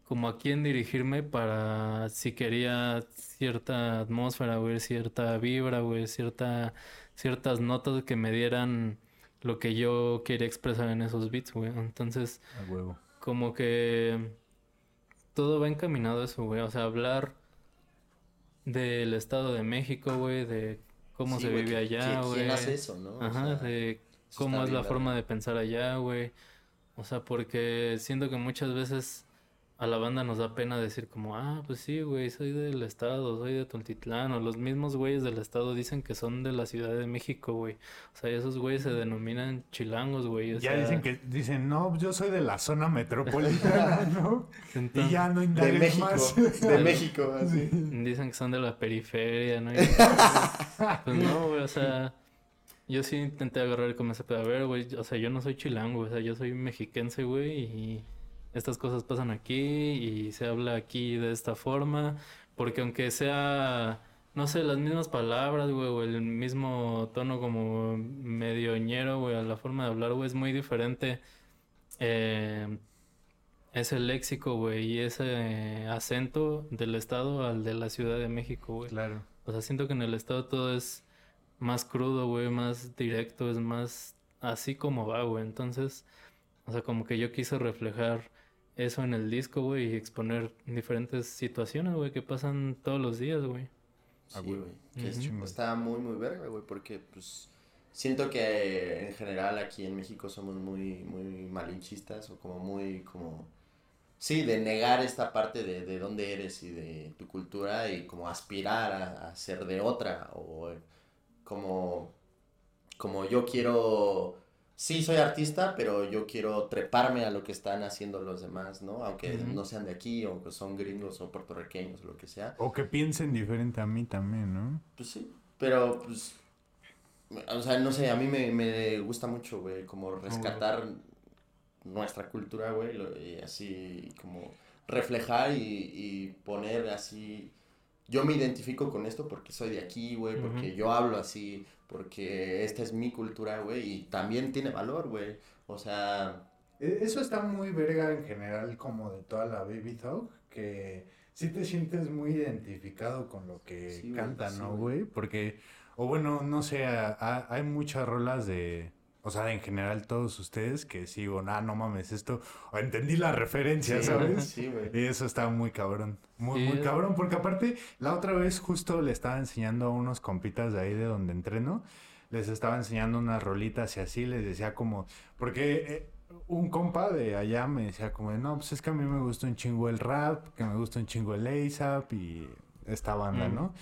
como a quién dirigirme para si quería cierta atmósfera, güey, cierta vibra, güey, cierta, ciertas notas que me dieran lo que yo quería expresar en esos beats, güey. Entonces, A huevo. como que todo va encaminado a eso, güey. O sea, hablar del Estado de México, güey, de cómo Sí, se güey, vive allá, güey. ¿Quién hace eso, no? O Ajá, sea, de cómo es la forma de pensar allá, güey. O sea, porque siento que muchas veces a la banda nos da pena decir como, ah, pues sí, güey, soy del estado, soy de Tultitlán, o los mismos güeyes del estado dicen que son de la Ciudad de México, güey. O sea, esos güeyes se denominan chilangos, güey. o Ya sea, dicen que dicen, no, yo soy de la zona metropolitana, ¿no? Y ya no De indagues México, más. de México, así. Dicen que son de la periferia, ¿no? Y- pues no, güey, o sea, yo sí intenté agarrar como ese pedo. A ver, güey, o sea, yo no soy chilango, o sea, yo soy mexiquense, güey, y estas cosas pasan aquí y se habla aquí de esta forma, porque aunque sea, no sé, las mismas palabras, güey, o el mismo tono como medio ñero, güey, a la forma de hablar, güey, es muy diferente. Eh, ese léxico, güey, y ese acento del estado al de la Ciudad de México, güey. Claro. O sea, siento que en el estado todo es más crudo, güey, más directo, es más así como va, güey. Entonces, o sea, como que yo quise reflejar eso en el disco, güey, y exponer diferentes situaciones, güey, que pasan todos los días, güey. Sí, güey. es- está muy, muy verga, güey, porque, pues, siento que en general aquí en México somos muy, muy malinchistas o como muy, como, sí, de negar esta parte de, de dónde eres y de tu cultura y como aspirar a, a ser de otra o eh, como, como yo quiero, sí, soy artista, pero yo quiero treparme a lo que están haciendo los demás, ¿no? Aunque no sean de aquí o que son gringos o puertorriqueños o lo que sea. O que piensen diferente a mí también, ¿no? Pues sí, pero pues, o sea, no sé, a mí me, me gusta mucho, güey, como rescatar nuestra cultura, güey, y así como reflejar y, y poner así, yo me identifico con esto porque soy de aquí, güey, porque yo hablo así, porque esta es mi cultura, güey, y también tiene valor, güey, o sea, E- Eso está muy verga en general como de toda la Baby Talk, que sí te sientes muy identificado con lo que Sí, sí, ¿no, güey. Porque, o bueno, no sé, hay muchas rolas de, o sea, en general todos ustedes que sí, o ah, no mames, esto, o entendí la referencia, sí, ¿sabes? Sí, güey. Y eso está muy cabrón, muy, Sí, muy cabrón, porque aparte, la otra vez justo le estaba enseñando a unos compitas de ahí de donde entreno, les estaba enseñando unas rolitas y así les decía como, porque eh, un compa de allá me decía como, no, pues es que a mí me gusta un chingo el rap, que me gusta un chingo el ASAP y esta banda, Mm. ¿no?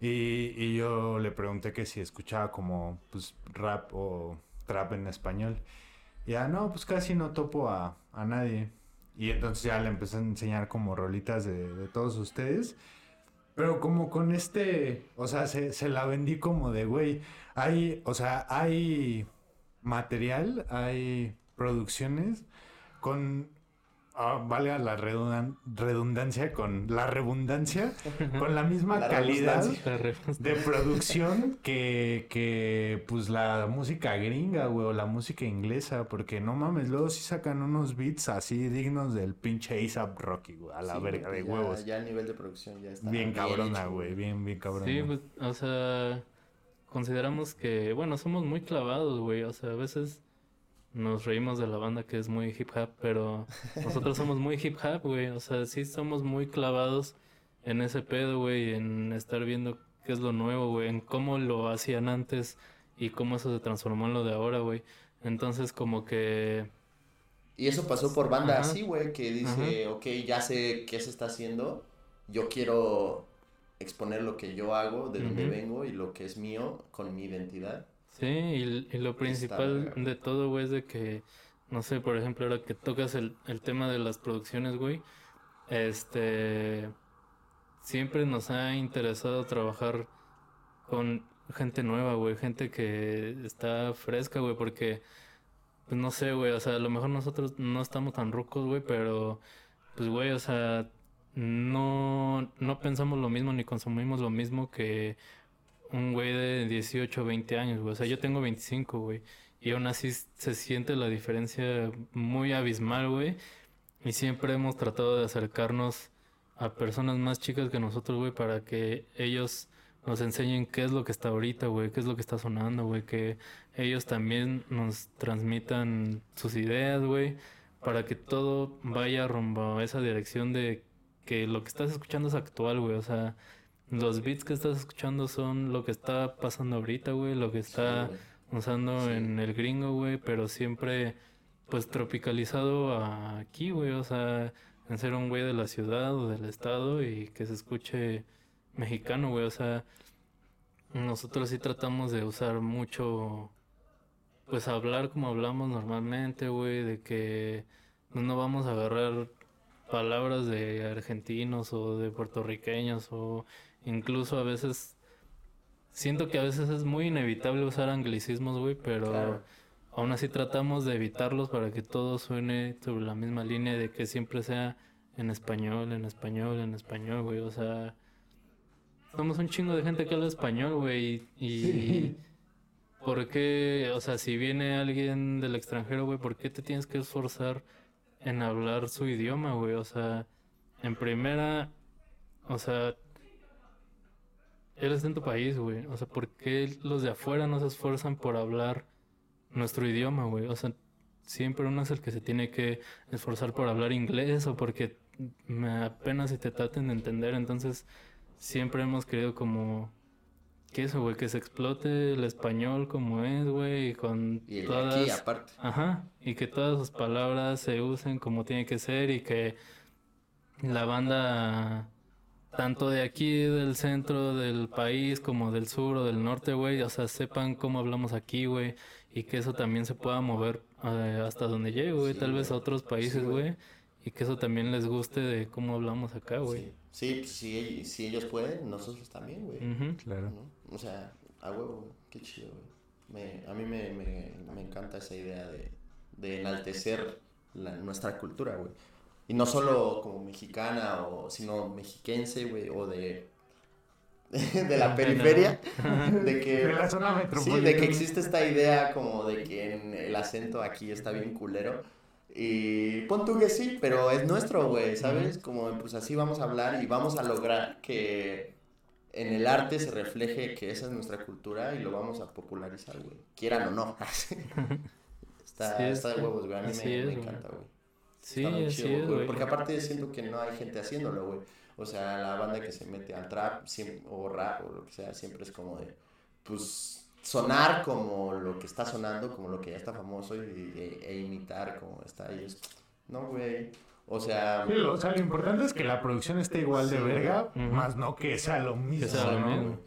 Y, y yo le pregunté que si escuchaba como, pues, rap o trap en español. Y ya, no, pues casi no topo a, a nadie. Y entonces ya le empecé a enseñar como rolitas de, de todos ustedes. Pero como con este, o sea, se, se la vendí como de, güey, hay, o sea, hay material, hay producciones con, ah, valga la redundan- redundancia, con la redundancia, con la misma La calidad de producción que, que pues la música gringa, güey, o la música inglesa, porque no mames, luego sí sacan unos beats así dignos del pinche ASAP Rocky, güey, a la Sí, verga de ya- huevos. Ya el nivel de producción ya está bien cabrona, güey, bien, bien cabrona. Sí, pues, o sea, consideramos que, bueno, somos muy clavados, güey. O sea, a veces nos reímos de la banda que es muy hip hop, pero nosotros somos muy hip hop, güey. O sea, sí somos muy clavados en ese pedo, güey, en estar viendo qué es lo nuevo, güey, en cómo lo hacían antes y cómo eso se transformó en lo de ahora, güey. Entonces, como que... Y eso pasó por banda Ajá. así, güey, que dice, ok, ya sé qué se está haciendo, yo quiero exponer lo que yo hago, de donde Ujú. vengo y lo que es mío con mi identidad. Sí, y, y lo principal de todo, güey, es de que, no sé, por ejemplo, ahora que tocas el, el tema de las producciones, güey, este, siempre nos ha interesado trabajar con gente nueva, güey, gente que está fresca, güey, porque, pues no sé, güey, o sea, a lo mejor nosotros no estamos tan rucos, güey, pero, pues, güey, o sea, no, no pensamos lo mismo ni consumimos lo mismo que un güey de 18 o 20 años, güey. O sea, yo tengo 25, güey. Y aún así se siente la diferencia muy abismal, güey. Y siempre hemos tratado de acercarnos a personas más chicas que nosotros, güey, para que ellos nos enseñen qué es lo que está ahorita, güey, qué es lo que está sonando, güey, que ellos también nos transmitan sus ideas, güey, para que todo vaya rumbo a esa dirección de que lo que estás escuchando es actual, güey, o sea, los beats que estás escuchando son lo que está pasando ahorita, güey, lo que está usando Sí. en el gringo, güey, pero siempre pues tropicalizado a aquí, güey, o sea, en ser un güey de la ciudad o del estado y que se escuche mexicano, güey, o sea, nosotros sí tratamos de usar mucho, pues hablar como hablamos normalmente, güey, de que no vamos a agarrar palabras de argentinos o de puertorriqueños o incluso a veces siento que a veces es muy inevitable usar anglicismos, güey, pero Claro. aún así tratamos de evitarlos para que todo suene sobre la misma línea de que siempre sea en español, en español, en español, güey, o sea, somos un chingo de gente que habla español, güey, y, y ¿por qué, o sea, si viene alguien del extranjero, güey, ¿por qué te tienes que esforzar en hablar su idioma, güey? O sea, en primera, o sea, eres en tu país, güey. O sea, ¿por qué los de afuera no se esfuerzan por hablar nuestro idioma, güey? O sea, siempre uno es el que se tiene que esforzar por hablar inglés o porque me apenas si te traten de entender. Entonces, siempre hemos querido como que eso, güey, que se explote el español como es, güey, y con Y el de todas... aquí, aparte. Ajá, y que todas sus palabras se usen como tiene que ser y que la banda, tanto de aquí del centro del país como del sur o del norte, güey, o sea, sepan cómo hablamos aquí, güey, y que eso también se pueda mover eh, hasta donde llegue, güey, Sí, tal vez a otros países, güey. y que eso también les guste de cómo hablamos acá, güey. Sí, sí, pues, si, si ellos pueden, nosotros también, güey. Claro. ¿no? O sea, a huevo. Qué chido, güey. Me, a mí me, me, me encanta esa idea de, de enaltecer la, nuestra cultura, güey. Y no solo como mexicana, o, sino mexiquense, güey, o de, de la periferia. De que, De la zona sí, de que existe esta idea como de que en el acento aquí está bien culero. Y pon tú que sí, pero es nuestro, güey, ¿sabes? Como pues así vamos a hablar y vamos a lograr que en el arte se refleje que esa es nuestra cultura y lo vamos a popularizar, güey. Quieran o no. está, Sí, está de huevos, güey. A mí me, es, me güey. encanta, güey. Sí, Está muy así chido, es, güey. Porque aparte siento que no hay gente haciéndolo, güey. O sea, la banda que se mete al trap siem- o rap o lo que sea, siempre es como de, pues, sonar como lo que está sonando, como lo que ya está famoso y, e, e imitar como está. Es- No, güey. O sea, Sí, o sea, lo importante es que la producción esté igual de Sí, verga, más no que sea lo mismo. sea lo ¿no? mismo.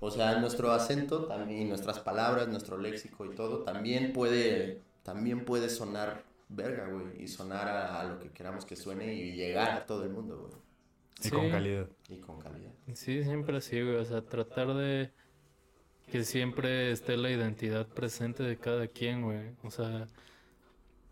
o sea, nuestro acento también, y nuestras palabras, nuestro léxico y todo, también puede, también puede sonar verga, güey. Y sonar a, a lo que queramos que suene y llegar a todo el mundo, güey. Y Sí. con calidad. Y con calidad. Sí, siempre así, güey. O sea, tratar de que siempre esté la identidad presente de cada quien, güey. O sea,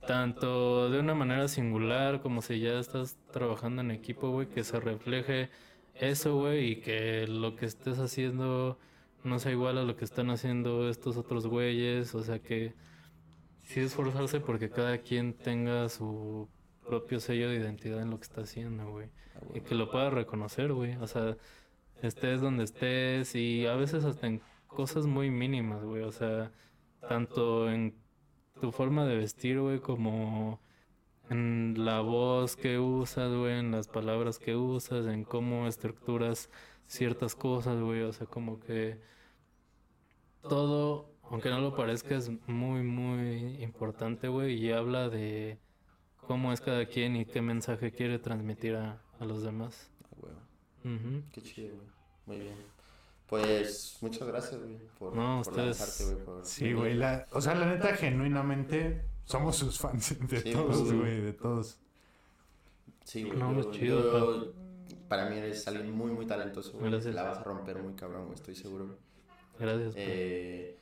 tanto de una manera singular como si ya estás trabajando en equipo, güey, que se refleje eso, güey, y que lo que estés haciendo no sea igual a lo que están haciendo estos otros güeyes. O sea, que sí esforzarse porque cada quien tenga su propio sello de identidad en lo que está haciendo, güey. Ah, Y que lo puedas reconocer, güey. O sea, estés donde estés y a veces hasta en cosas muy mínimas, güey. O sea, tanto en tu forma de vestir, güey, como en la voz que usas, güey, en las palabras que usas, en cómo estructuras ciertas cosas, güey. O sea, como que todo, aunque no lo parezca, es muy, muy importante, güey. Y habla de cómo es cada quien y qué mensaje quiere transmitir a, a los demás. Ah, güey. Qué chido, güey. Muy bien. Pues muchas gracias, güey, por, No, por ustedes- lanzarte, güey. por- Sí, güey. La, o sea, la neta, genuinamente, somos sus fans de Sí, todos, pues, güey, de todos. Sí, güey. No, yo- pues, chido, yo- para mí eres alguien muy, muy talentoso, güey. Gracias. La vas a romper muy cabrón, güey, estoy seguro. Gracias. pa. Eh,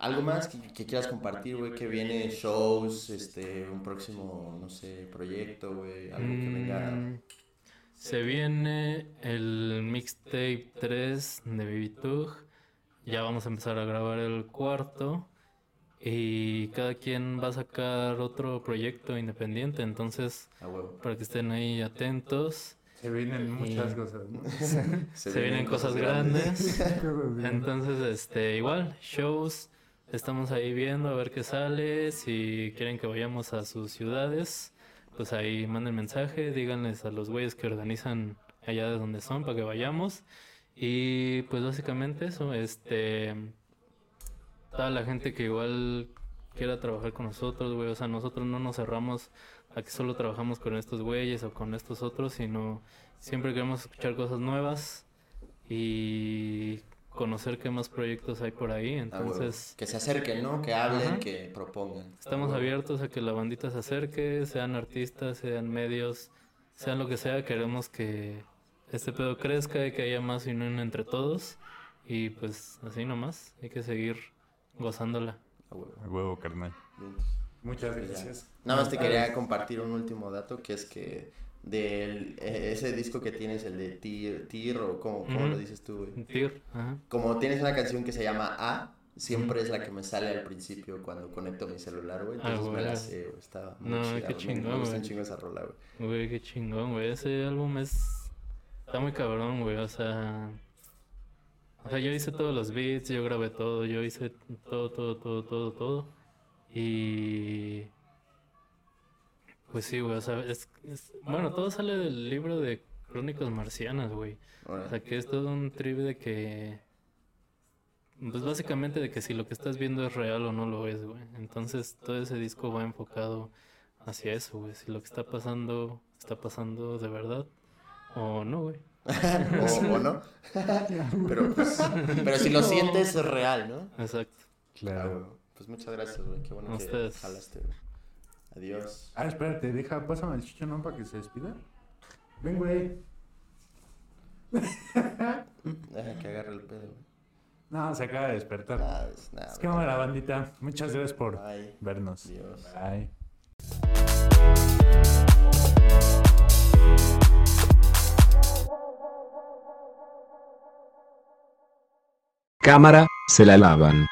¿Algo más que, que quieras compartir, güey? Que viene shows, este, un próximo, no sé, proyecto, güey. Algo que venga. Mm, Se viene el mixtape 3 de Baby Tug. Ya vamos a empezar a grabar el cuarto. Y cada quien va a sacar otro proyecto independiente. Entonces, para que estén ahí atentos. Se vienen muchas Y- cosas, ¿no? Se, vienen cosas grandes. Cosas grandes. Entonces, este, igual, shows. Estamos ahí viendo a ver qué sale. Si quieren que vayamos a sus ciudades, pues ahí manden mensaje, díganles a los güeyes que organizan allá de donde son para que vayamos. Y pues básicamente eso, este, toda la gente que igual quiera trabajar con nosotros, güey, o sea, nosotros no nos cerramos a que solo trabajamos con estos güeyes o con estos otros, sino siempre queremos escuchar cosas nuevas y conocer qué más proyectos hay por ahí, A huevo. entonces... Que se acerquen, ¿no? Que hablen, Ajá. que propongan. Estamos A huevo. abiertos a que la bandita se acerque, sean artistas, sean medios, sean lo que sea. Queremos que este pedo crezca y que haya más unión entre todos. Y pues así nomás, hay que seguir gozándola. A huevo. A huevo, carnal. Bien. Muchas Pues gracias. Nada más te quería compartir un último dato que es que del eh, ese disco que tienes, el de Tir, Tir o como, Ujú. lo dices tú, güey. Tir, ajá. Como tienes una canción que se llama A, siempre es la que me sale al principio cuando conecto mi celular, güey. Ah, Entonces me la sé, güey. Está muy No, chida, qué güey. Me- chingón, Me gusta un chingo esa rola, güey. Güey, qué chingón, güey. Ese álbum es... Está muy cabrón, güey. O sea... O sea, yo hice todos los beats, yo grabé todo, yo hice todo, todo, todo, todo, todo. Y... Pues sí, güey, o sea, es, es- Bueno, todo sale del libro de Crónicas Marcianas, güey. O sea, que es todo un trip de que... Pues básicamente de que si lo que estás viendo es real o no lo es, güey. Entonces todo ese disco va enfocado hacia eso, güey. Si lo que está pasando está pasando de verdad o no, güey. o, o no. pero, pues, pero si lo sientes es real, ¿no? Exacto. Claro. Pues muchas gracias, güey. Qué bueno que jalaste, güey. Adiós. Ah, espérate, deja, pásame el chicho, ¿no? Para que se despida. Ven, güey. Deja que agarre el pedo, güey. No, se acaba de despertar. Nada, es nada. Es que la bandita. Muchas gracias por Bye. vernos. Adiós. Bye. Cámara, se la lavan.